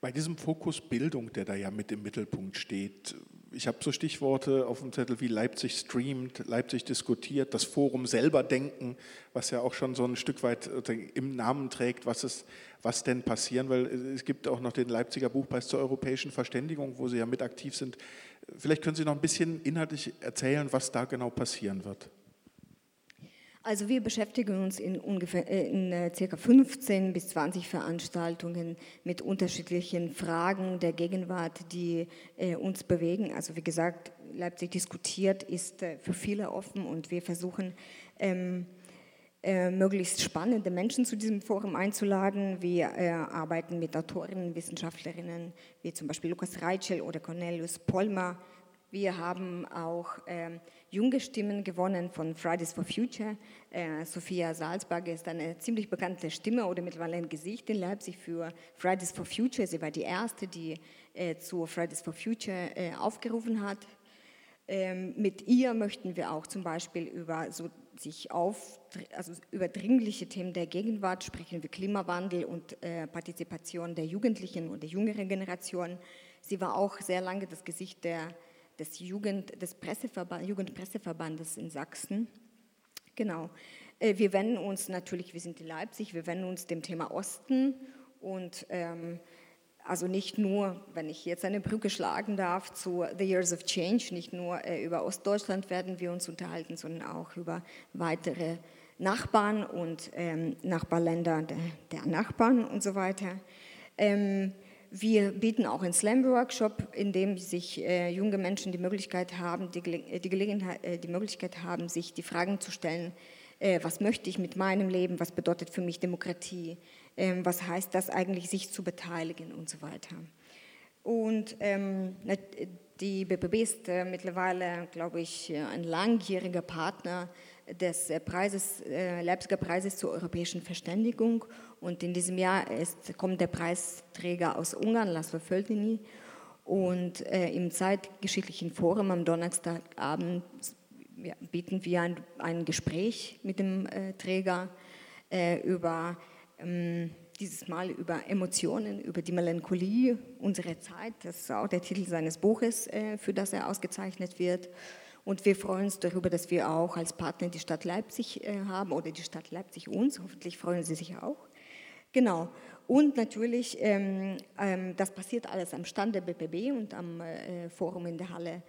Bei diesem Fokus Bildung, der da ja mit im Mittelpunkt steht, ich habe so Stichworte auf dem Zettel wie Leipzig streamt, Leipzig diskutiert, das Forum selber denken, was ja auch schon so ein Stück weit im Namen trägt, was, es, was denn passieren, weil es gibt auch noch den Leipziger Buchpreis zur europäischen Verständigung, wo Sie ja mit aktiv sind. Vielleicht können Sie noch ein bisschen inhaltlich erzählen, was da genau passieren wird. Also wir beschäftigen uns in ungefähr äh, in äh, circa 15 bis 20 Veranstaltungen mit unterschiedlichen Fragen der Gegenwart, die äh, uns bewegen. Also wie gesagt, Leipzig diskutiert ist für viele offen und wir versuchen ähm, äh, möglichst spannende Menschen zu diesem Forum einzuladen. Wir äh, arbeiten mit Autorinnen, Wissenschaftlerinnen wie zum Beispiel Lukas Reichel oder Cornelius Polmer. Wir haben auch ähm, junge Stimmen gewonnen von Fridays for Future. Äh, Sophia Salzberger ist eine ziemlich bekannte Stimme oder mittlerweile ein Gesicht in Leipzig für Fridays for Future. Sie war die erste, die äh, zu Fridays for Future äh, aufgerufen hat. Ähm, mit ihr möchten wir auch zum Beispiel über so sich auf, also über dringliche Themen der Gegenwart sprechen, wie Klimawandel und äh, Partizipation der Jugendlichen und der jüngeren Generation. Sie war auch sehr lange das Gesicht der des, Jugend, des Presseverband, Jugendpresseverbandes in Sachsen. Genau. Äh, wir wenden uns natürlich, wir sind in Leipzig, wir wenden uns dem Thema Osten und ähm, also nicht nur, wenn ich jetzt eine Brücke schlagen darf zu The Years of Change, nicht nur äh, über Ostdeutschland werden wir uns unterhalten, sondern auch über weitere Nachbarn und ähm, Nachbarländer der, der, Nachbarn und so weiter. Ähm, wir bieten auch einen Slam-Workshop, in dem sich äh, junge Menschen die Möglichkeit haben, die, äh, die, Gelegenheit, äh, die Möglichkeit haben, sich die Fragen zu stellen, äh, was möchte ich mit meinem Leben, was bedeutet für mich Demokratie, ähm, was heißt das eigentlich, sich zu beteiligen und so weiter. Und ähm, die BBB ist äh, mittlerweile, glaube ich, ein langjähriger Partner des äh, Preises, äh, Leipziger Preises zur europäischen Verständigung. Und in diesem Jahr ist, kommt der Preisträger aus Ungarn, Laszlo Földini. Und äh, im Zeitgeschichtlichen Forum am Donnerstagabend ja, bieten wir ein, ein, Gespräch mit dem äh, Träger äh, über ähm, dieses Mal über Emotionen, über die Melancholie unserer Zeit. Das ist auch der Titel seines Buches, äh, für das er ausgezeichnet wird. Und wir freuen uns darüber, dass wir auch als Partner die Stadt Leipzig äh, haben oder die Stadt Leipzig uns. Hoffentlich freuen Sie sich auch. Genau. Und natürlich, ähm, ähm, das passiert alles am Stand der BPB und am äh, Forum in der Halle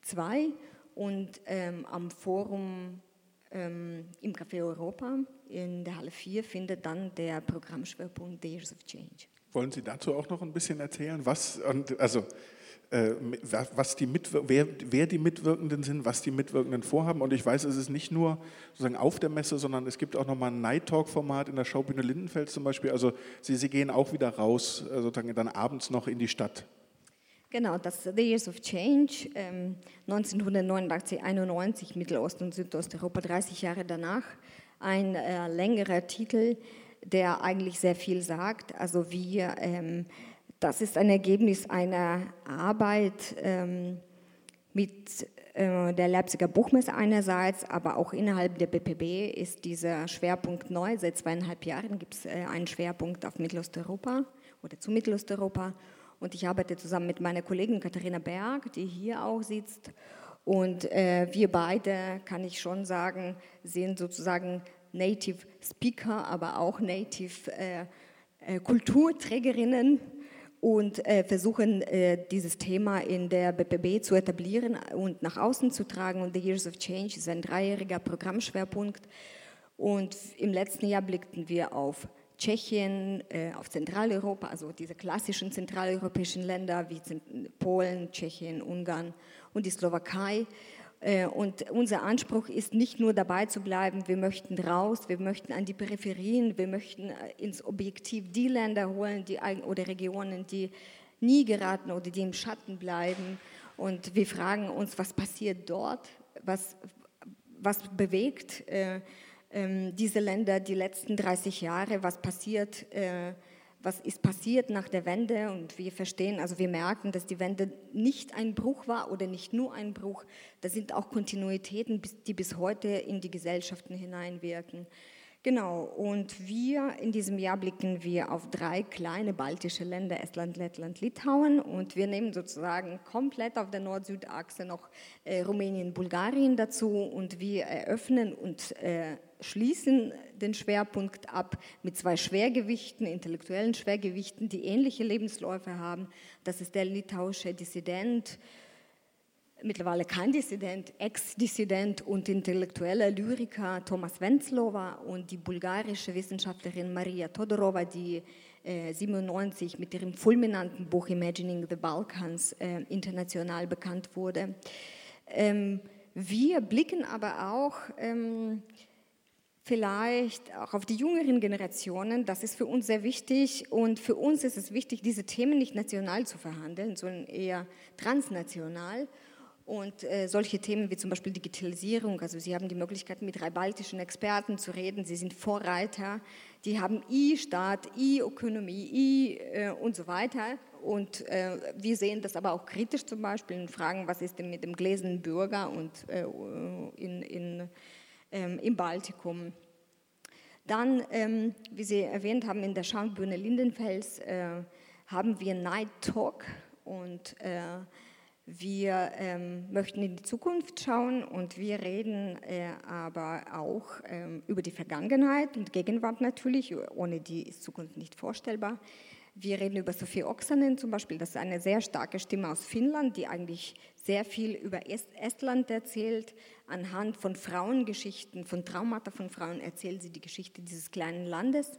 2 und ähm, am Forum ähm, im Café Europa in der Halle 4 findet dann der Programmschwerpunkt Years of Change. Wollen Sie dazu auch noch ein bisschen erzählen? Was, also äh, was die wer, wer, die Mitwirkenden sind, was die Mitwirkenden vorhaben. Und ich weiß, es ist nicht nur sozusagen auf der Messe, sondern es gibt auch nochmal ein Night Talk-Format in der Schaubühne Lindenfeld zum Beispiel. Also Sie, Sie gehen auch wieder raus, äh, sozusagen dann abends noch in die Stadt. Genau, das The Years of Change, ähm, 1989, 91, Mittelost- und Südosteuropa, 30 Jahre danach. Ein äh, längerer Titel, der eigentlich sehr viel sagt. Also wir ähm, das ist ein Ergebnis einer Arbeit, ähm, mit äh, der Leipziger Buchmesse einerseits, aber auch innerhalb der BPB ist dieser Schwerpunkt neu. Seit zweieinhalb Jahren gibt es äh, einen Schwerpunkt auf Mittelosteuropa oder zu Mittelosteuropa. Und ich arbeite zusammen mit meiner Kollegin Katharina Berg, die hier auch sitzt. Und äh, wir beide, kann ich schon sagen, sind sozusagen Native Speaker, aber auch Native äh, äh, Kulturträgerinnen und äh, versuchen, äh, dieses Thema in der BPB zu etablieren und nach außen zu tragen. Und The Years of Change ist ein dreijähriger Programmschwerpunkt. Und im letzten Jahr blickten wir auf Tschechien, äh, auf Zentraleuropa, also diese klassischen zentraleuropäischen Länder wie Polen, Tschechien, Ungarn und die Slowakei. Äh, und unser Anspruch ist nicht nur dabei zu bleiben, wir möchten raus, wir möchten an die Peripherien, wir möchten äh, ins Objektiv die Länder holen die, oder Regionen, die nie geraten oder die im Schatten bleiben. Und wir fragen uns, was passiert dort, was, was bewegt äh, äh, diese Länder die letzten 30 Jahre, was passiert. Äh, was ist passiert nach der Wende und wir verstehen, also wir merken, dass die Wende nicht ein Bruch war oder nicht nur ein Bruch, da sind auch Kontinuitäten, die bis heute in die Gesellschaften hineinwirken. Genau, und wir in diesem Jahr blicken wir auf drei kleine baltische Länder, Estland, Lettland, Litauen. Und wir nehmen sozusagen komplett auf der Nord-Süd-Achse noch äh, Rumänien, Bulgarien dazu. Und wir eröffnen und äh, schließen den Schwerpunkt ab mit zwei Schwergewichten, intellektuellen Schwergewichten, die ähnliche Lebensläufe haben. Das ist der litauische Dissident, mittlerweile kein Dissident, Ex-Dissident und intellektueller Lyriker Thomas Wenzlova und die bulgarische Wissenschaftlerin Maria Todorova, die äh, 97 mit ihrem fulminanten Buch Imagining the Balkans äh, international bekannt wurde. Ähm, wir blicken aber auch ähm, vielleicht auch auf die jüngeren Generationen. Das ist für uns sehr wichtig und für uns ist es wichtig, diese Themen nicht national zu verhandeln, sondern eher transnational. Und äh, solche Themen wie zum Beispiel Digitalisierung, also Sie haben die Möglichkeit, mit drei baltischen Experten zu reden, Sie sind Vorreiter, die haben E-Staat, E-Ökonomie, E äh, und so weiter. Und äh, wir sehen das aber auch kritisch zum Beispiel und fragen, was ist denn mit dem gläsernen Bürger und äh, in, in, ähm, im Baltikum. Dann, ähm, wie Sie erwähnt haben, in der Schaumbühne Lindenfels äh, haben wir Night Talk und äh, wir ähm, möchten in die Zukunft schauen und wir reden äh, aber auch ähm, über die Vergangenheit und Gegenwart natürlich, ohne die ist Zukunft nicht vorstellbar. Wir reden über Sophie Oksanen zum Beispiel, das ist eine sehr starke Stimme aus Finnland, die eigentlich sehr viel über Est Estland erzählt. Anhand von Frauengeschichten, von Traumata von Frauen erzählt sie die Geschichte dieses kleinen Landes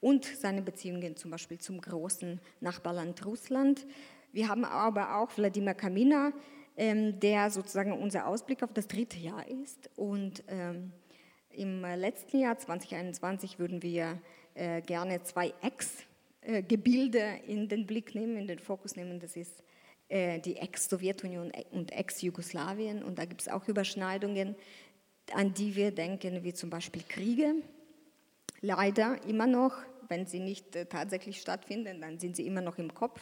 und seine Beziehungen zum Beispiel zum großen Nachbarland Russland. Wir haben aber auch Wladimir Kamina, ähm, der sozusagen unser Ausblick auf das dritte Jahr ist. Und ähm, im letzten Jahr, 2021, würden wir äh, gerne zwei Ex-Gebilde in den Blick nehmen, in den Fokus nehmen. Das ist äh, die Ex-Sowjetunion und Ex-Jugoslawien. Und da gibt es auch Überschneidungen, an die wir denken, wie zum Beispiel Kriege. Leider immer noch, wenn sie nicht äh, tatsächlich stattfinden, dann sind sie immer noch im Kopf.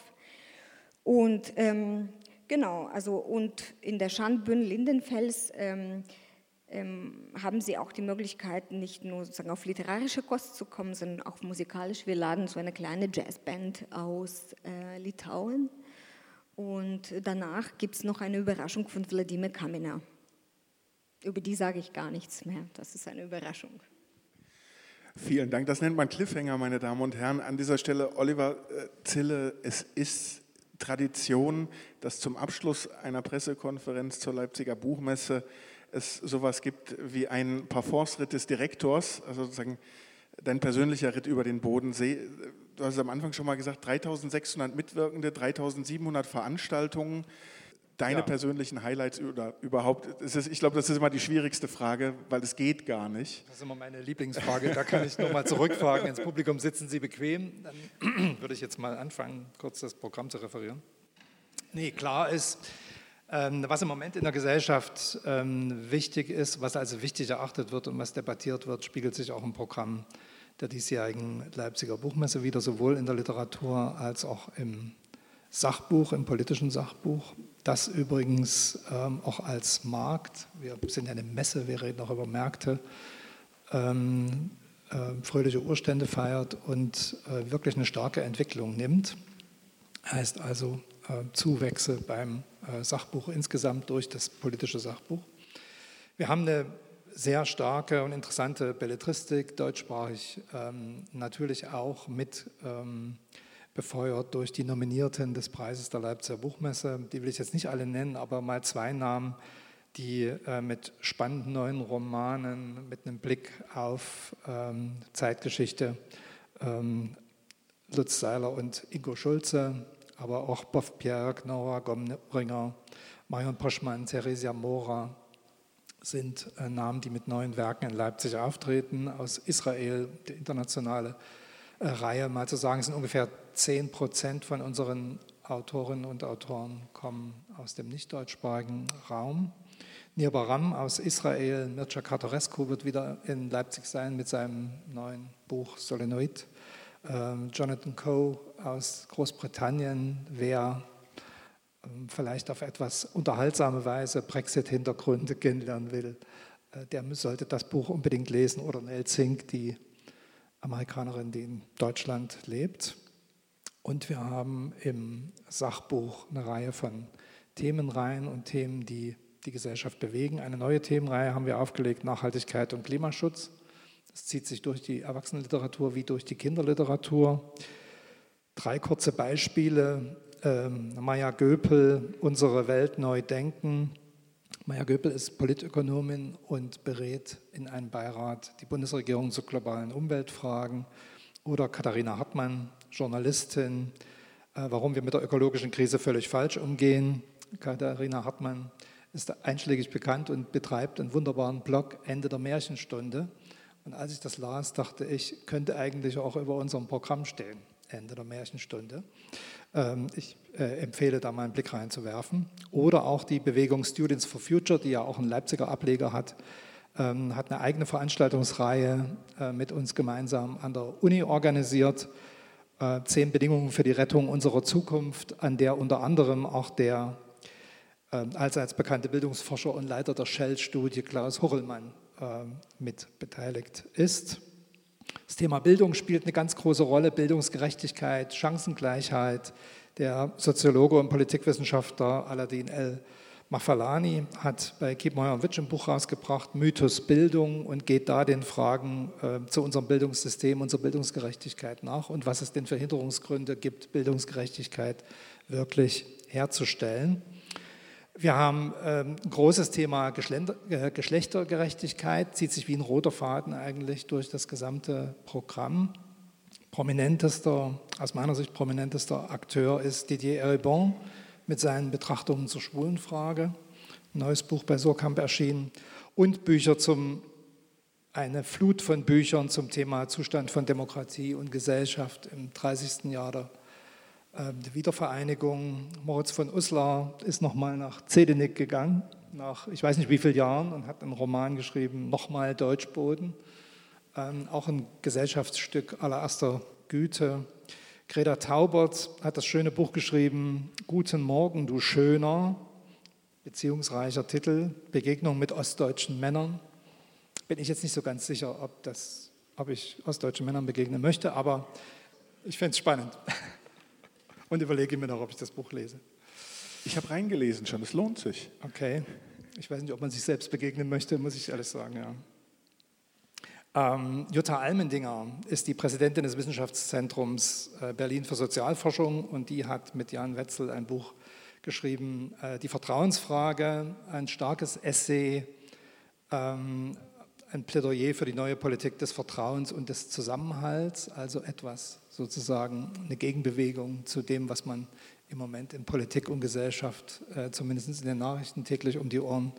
Und ähm, genau, also und in der Schandbühne Lindenfels ähm, ähm, haben sie auch die Möglichkeit, nicht nur sozusagen auf literarische Kost zu kommen, sondern auch musikalisch. Wir laden so eine kleine Jazzband aus äh, Litauen. Und danach gibt es noch eine Überraschung von Wladimir Kamina. Über die sage ich gar nichts mehr. Das ist eine Überraschung. Vielen Dank. Das nennt man Cliffhanger, meine Damen und Herren. An dieser Stelle, Oliver äh, Zille, es ist Tradition, dass zum Abschluss einer Pressekonferenz zur Leipziger Buchmesse es sowas gibt wie ein Parforce-Ritt des Direktors, also sozusagen dein persönlicher Ritt über den Bodensee. Du hast am Anfang schon mal gesagt, 3600 Mitwirkende, 3700 Veranstaltungen deine ja. persönlichen Highlights oder überhaupt? Ist, ich glaube, das ist immer die schwierigste Frage, weil es geht gar nicht. Das ist immer meine Lieblingsfrage. Da kann ich nochmal zurückfragen ins Publikum. Sitzen Sie bequem? Dann würde ich jetzt mal anfangen, kurz das Programm zu referieren. Nee, klar ist, ähm, was im Moment in der Gesellschaft ähm, wichtig ist, was also wichtig erachtet wird und was debattiert wird, spiegelt sich auch im Programm der diesjährigen Leipziger Buchmesse wieder, sowohl in der Literatur als auch im Sachbuch, im politischen Sachbuch, das übrigens ähm, auch als Markt, wir sind ja eine Messe, wir reden auch über Märkte, ähm, äh, fröhliche Urstände feiert und äh, wirklich eine starke Entwicklung nimmt. Heißt also äh, Zuwächse beim äh, Sachbuch insgesamt durch das politische Sachbuch. Wir haben eine sehr starke und interessante Belletristik, deutschsprachig ähm, natürlich auch mit ähm, befeuert durch die Nominierten des Preises der Leipziger Buchmesse. Die will ich jetzt nicht alle nennen, aber mal zwei Namen, die äh, mit spannenden neuen Romanen, mit einem Blick auf ähm, Zeitgeschichte, ähm, Lutz Seiler und Ingo Schulze, aber auch Boff Pierre, Nora Gomringer, Marion Poschmann, Theresia Mora, sind äh, Namen, die mit neuen Werken in Leipzig auftreten. Aus Israel, die internationale äh, Reihe, mal zu sagen, sind ungefähr 10 Prozent von unseren Autorinnen und Autoren kommen aus dem nicht-deutschsprachigen Raum. Nir Baram aus Israel, Mircea Cartorescu wird wieder in Leipzig sein mit seinem neuen Buch Solenoid. Ähm, Jonathan Coe aus Großbritannien, wer ähm, vielleicht auf etwas unterhaltsame Weise Brexit-Hintergründe kennenlernen will, äh, der sollte das Buch unbedingt lesen. Oder Nell Zink, die Amerikanerin, die in Deutschland lebt. Und wir haben im Sachbuch eine Reihe von Themenreihen und Themen, die die Gesellschaft bewegen. Eine neue Themenreihe haben wir aufgelegt, Nachhaltigkeit und Klimaschutz. Das zieht sich durch die Erwachsenenliteratur wie durch die Kinderliteratur. Drei kurze Beispiele ähm, Maya Göpel, Unsere Welt neu denken. Maya Göpel ist Politökonomin und berät in einem Beirat die Bundesregierung zu globalen Umweltfragen. Oder Katharina Hartmann, Journalistin, äh, warum wir mit der ökologischen Krise völlig falsch umgehen. Katharina Hartmann ist einschlägig bekannt und betreibt einen wunderbaren Blog Ende der Märchenstunde. Und als ich das las, dachte ich, könnte eigentlich auch über unserem Programm stehen, Ende der Märchenstunde. Ähm, ich äh, empfehle da mal einen Blick reinzuwerfen. Oder auch die Bewegung Students for Future, die ja auch einen Leipziger Ableger hat, ähm, hat eine eigene Veranstaltungsreihe äh, mit uns gemeinsam an der Uni organisiert. Äh, zehn Bedingungen für die Rettung unserer Zukunft, an der unter anderem auch der allseits bekannte Bildungsforscher und Leiter der Shell-Studie Klaus Horrellmann mit beteiligt ist. Das Thema Bildung spielt eine ganz große Rolle, Bildungsgerechtigkeit, Chancengleichheit. Der Soziologe und Politikwissenschaftler Aladin El Mafalani hat bei Kiepenheuer und Witsch ein Buch rausgebracht, Mythos Bildung, und geht da den Fragen äh, zu unserem Bildungssystem, unserer Bildungsgerechtigkeit nach und was es denn für Hinderungsgründe gibt, Bildungsgerechtigkeit wirklich herzustellen. Wir haben ähm, ein großes Thema äh, Geschlechtergerechtigkeit, zieht sich wie ein roter Faden eigentlich durch das gesamte Programm. Prominentester, aus meiner Sicht prominentester Akteur ist Didier Eribon mit seinen Betrachtungen zur Schwulenfrage. Ein neues Buch bei Surkamp erschienen und Bücher zum, eine Flut von Büchern zum Thema Zustand von Demokratie und Gesellschaft im 30. Jahr der die Wiedervereinigung. Moritz von Uslar ist nochmal nach Zedenik gegangen, nach ich weiß nicht wie vielen Jahren, und hat einen Roman geschrieben, Nochmal Deutschboden. Ähm, auch ein Gesellschaftsstück allererster Güte. Greta Taubert hat das schöne Buch geschrieben, Guten Morgen, du Schöner, beziehungsreicher Titel, Begegnung mit ostdeutschen Männern. Bin ich jetzt nicht so ganz sicher, ob, das, ob ich ostdeutschen Männern begegnen möchte, aber ich fände es spannend. und überlege mir noch, ob ich das Buch lese. Ich habe reingelesen schon, es lohnt sich. Okay. Ich weiß nicht, ob man sich selbst begegnen möchte, muss ich ehrlich sagen, ja. Ähm, Jutta Almendinger ist die Präsidentin des Wissenschaftszentrums äh, Berlin für Sozialforschung und die hat mit Jan Wetzel ein Buch geschrieben, äh, Die Vertrauensfrage, ein starkes Essay, ähm, ein Plädoyer für die neue Politik des Vertrauens und des Zusammenhalts, also etwas sozusagen eine Gegenbewegung zu dem, was man im Moment in Politik und Gesellschaft, äh, zumindest in den Nachrichten täglich um die Ohren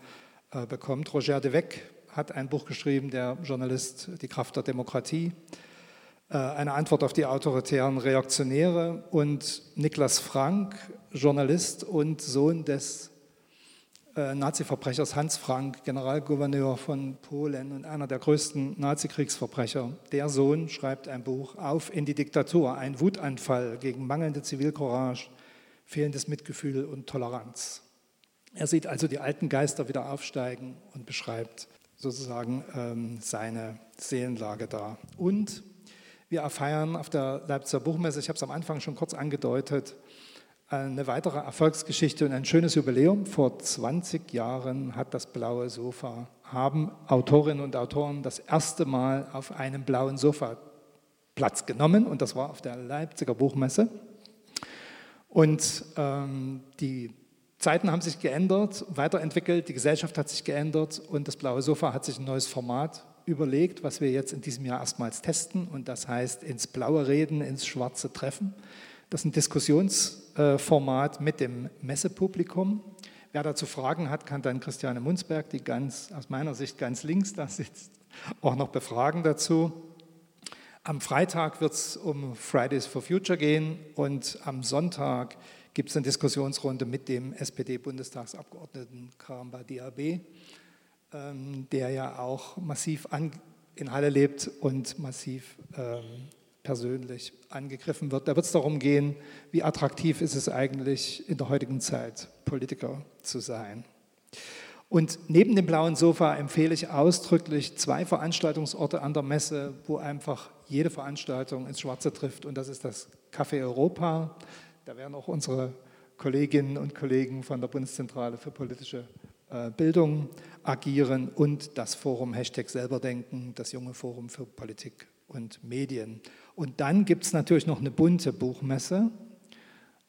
äh, bekommt. Roger de Weck hat ein Buch geschrieben, der Journalist Die Kraft der Demokratie, äh, eine Antwort auf die autoritären Reaktionäre und Niklas Frank, Journalist und Sohn des äh, Nazi-Verbrechers Hans Frank, Generalgouverneur von Polen und einer der größten Nazi-Kriegsverbrecher. Der Sohn schreibt ein Buch auf in die Diktatur, ein Wutanfall gegen mangelnde Zivilcourage, fehlendes Mitgefühl und Toleranz. Er sieht also die alten Geister wieder aufsteigen und beschreibt sozusagen ähm, seine Seelenlage da. Und wir feiern auf der Leipziger Buchmesse, ich habe es am Anfang schon kurz angedeutet, eine weitere Erfolgsgeschichte und ein schönes Jubiläum. Vor 20 Jahren hat das blaue Sofa, haben Autorinnen und Autoren das erste Mal auf einem blauen Sofa Platz genommen und das war auf der Leipziger Buchmesse. Und ähm, die Zeiten haben sich geändert, weiterentwickelt, die Gesellschaft hat sich geändert und das blaue Sofa hat sich ein neues Format überlegt, was wir jetzt in diesem Jahr erstmals testen und das heißt ins blaue Reden, ins schwarze Treffen. Das ist ein Diskussionsformat mit dem Messepublikum. Wer dazu Fragen hat, kann dann Christiane Munzberg, die ganz aus meiner Sicht ganz links da sitzt, auch noch befragen dazu. Am Freitag wird es um Fridays for Future gehen und am Sonntag gibt es eine Diskussionsrunde mit dem SPD-Bundestagsabgeordneten Karamba Diabe, ähm, der ja auch massiv an, in Halle lebt und massiv ähm, persönlich angegriffen wird. Da wird es darum gehen, wie attraktiv ist es eigentlich in der heutigen Zeit, Politiker zu sein. Und neben dem blauen Sofa empfehle ich ausdrücklich zwei Veranstaltungsorte an der Messe, wo einfach jede Veranstaltung ins Schwarze trifft. Und das ist das Café Europa. Da werden auch unsere Kolleginnen und Kollegen von der Bundeszentrale für politische äh, Bildung agieren und das Forum Hashtag Selberdenken, das junge Forum für Politik und Medien. Und dann gibt es natürlich noch eine bunte Buchmesse.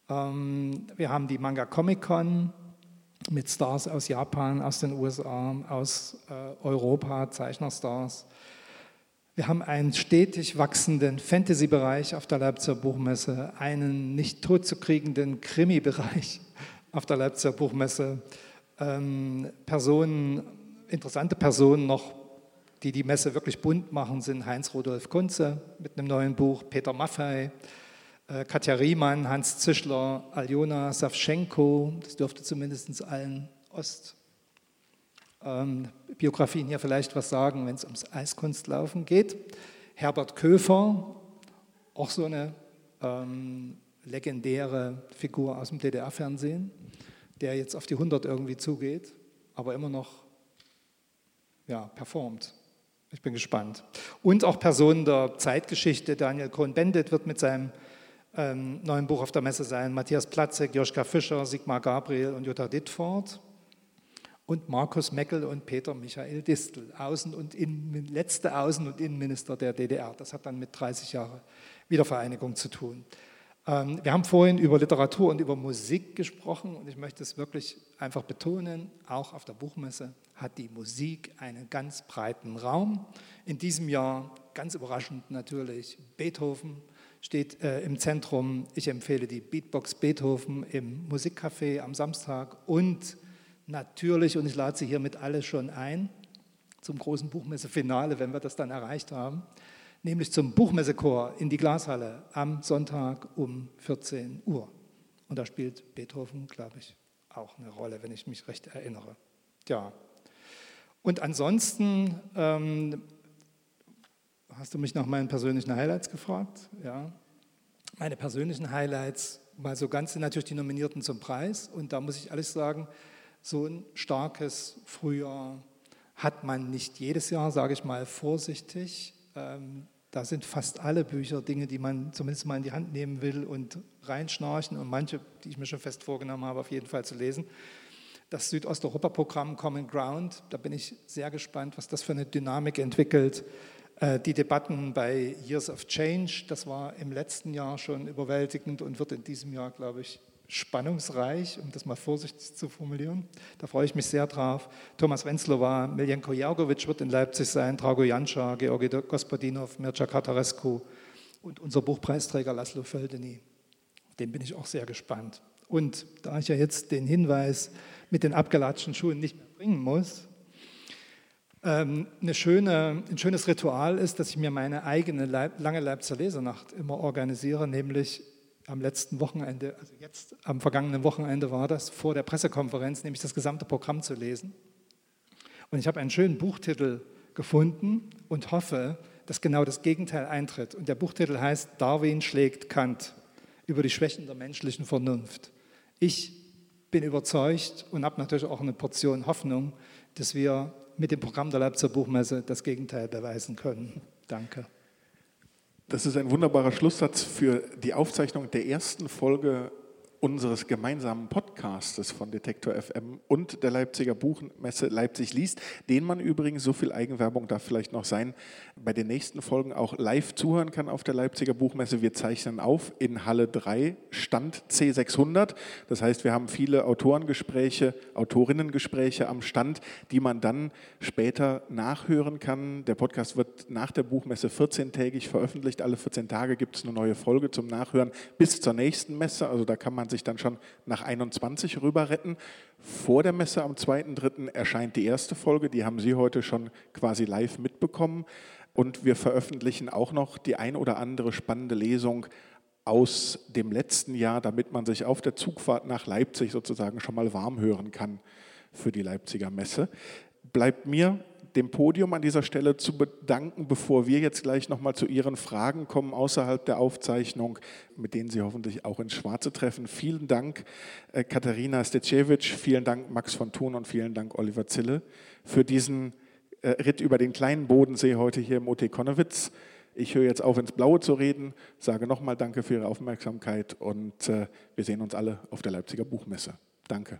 Ähm, wir haben die Manga Comic Con mit Stars aus Japan, aus den USA, aus äh, Europa, Zeichnerstars. Wir haben einen stetig wachsenden Fantasy-Bereich auf der Leipziger Buchmesse, einen nicht totzukriegenden Krimi-Bereich auf der Leipziger Buchmesse, ähm, Personen, interessante Personen noch die die Messe wirklich bunt machen, sind Heinz-Rudolf Kunze mit einem neuen Buch, Peter Maffei, äh, Katja Riemann, Hans Zischler, Aljona Savchenko, das dürfte zumindest allen Ostbiografien ähm, hier vielleicht was sagen, wenn es ums Eiskunstlaufen geht. Herbert Köfer, auch so eine ähm, legendäre Figur aus dem DDR-Fernsehen, der jetzt auf die 100 irgendwie zugeht, aber immer noch ja, performt. Ich bin gespannt. Und auch Personen der Zeitgeschichte. Daniel Cohn-Bendit wird mit seinem ähm, neuen Buch auf der Messe sein. Matthias Platzek, Joschka Fischer, Sigmar Gabriel und Jutta Dittfort. Und Markus Meckel und Peter Michael Distel, Außen- und Innen, letzte Außen- und Innenminister der DDR. Das hat dann mit 30 Jahren Wiedervereinigung zu tun. Ähm, wir haben vorhin über Literatur und über Musik gesprochen und ich möchte es wirklich einfach betonen, auch auf der Buchmesse hat die Musik einen ganz breiten Raum. In diesem Jahr, ganz überraschend natürlich, Beethoven steht äh, im Zentrum. Ich empfehle die Beatbox Beethoven im Musikcafé am Samstag und natürlich, und ich lade Sie hiermit alle schon ein, zum großen Buchmesse-Finale, wenn wir das dann erreicht haben, nämlich zum Buchmessechor in die Glashalle am Sonntag um 14 Uhr. Und da spielt Beethoven, glaube ich, auch eine Rolle, wenn ich mich recht erinnere. Ja. Und ansonsten ähm, hast du mich nach meinen persönlichen Highlights gefragt. Ja. Meine persönlichen Highlights, mal so ganz sind natürlich die Nominierten zum Preis. Und da muss ich alles sagen, so ein starkes Frühjahr hat man nicht jedes Jahr, sage ich mal vorsichtig. Ähm, da sind fast alle Bücher Dinge, die man zumindest mal in die Hand nehmen will und reinschnarchen und manche, die ich mir schon fest vorgenommen habe, auf jeden Fall zu lesen. Das Südosteuropa-Programm Common Ground, da bin ich sehr gespannt, was das für eine Dynamik entwickelt. Äh, die Debatten bei Years of Change, das war im letzten Jahr schon überwältigend und wird in diesem Jahr, glaube ich, spannungsreich, um das mal vorsichtig zu formulieren. Da freue ich mich sehr drauf. Thomas Wenzlowa, Miljenko Jargovic wird in Leipzig sein, Drago Janša, Georgi Gospodinov, Mircea Katarescu und unser Buchpreisträger Laszlo Földeny. Den bin ich auch sehr gespannt. Und da ich ja jetzt den Hinweis mit den abgelatschten Schuhen nicht mehr bringen muss, ähm, eine schöne, ein schönes Ritual ist, dass ich mir meine eigene Leib, lange Leipziger Lesernacht immer organisiere, nämlich am letzten Wochenende, also jetzt am vergangenen Wochenende war das, vor der Pressekonferenz, nämlich das gesamte Programm zu lesen. Und ich habe einen schönen Buchtitel gefunden und hoffe, dass genau das Gegenteil eintritt. Und der Buchtitel heißt Darwin schlägt Kant über die Schwächen der menschlichen Vernunft. Ich bin überzeugt und habe natürlich auch eine Portion Hoffnung, dass wir mit dem Programm der Leipziger Buchmesse das Gegenteil beweisen können. Danke. Das ist ein wunderbarer Schlusssatz für die Aufzeichnung der ersten Folge unseres gemeinsamen Podcastes von Detektor FM und der Leipziger Buchmesse Leipzig liest, den man übrigens, so viel Eigenwerbung darf vielleicht noch sein, bei den nächsten Folgen auch live zuhören kann auf der Leipziger Buchmesse. Wir zeichnen auf in Halle 3, Stand C600. Das heißt, wir haben viele Autorengespräche, Autorinnengespräche am Stand, die man dann später nachhören kann. Der Podcast wird nach der Buchmesse 14-tägig veröffentlicht. Alle 14 Tage gibt es eine neue Folge zum Nachhören bis zur nächsten Messe. Also da kann man sich dann schon nach 21 rüber retten. Vor der Messe am 2.3. erscheint die erste Folge, die haben Sie heute schon quasi live mitbekommen. Und wir veröffentlichen auch noch die ein oder andere spannende Lesung aus dem letzten Jahr, damit man sich auf der Zugfahrt nach Leipzig sozusagen schon mal warm hören kann für die Leipziger Messe. Bleibt mir dem Podium an dieser Stelle zu bedanken, bevor wir jetzt gleich nochmal zu Ihren Fragen kommen außerhalb der Aufzeichnung, mit denen Sie hoffentlich auch ins Schwarze treffen. Vielen Dank, äh, Katharina Stecewicz, vielen Dank, Max von Thun und vielen Dank, Oliver Zille, für diesen äh, Ritt über den kleinen Bodensee heute hier im OT Konnewitz. Ich höre jetzt auf, ins Blaue zu reden, sage nochmal Danke für Ihre Aufmerksamkeit und äh, wir sehen uns alle auf der Leipziger Buchmesse. Danke.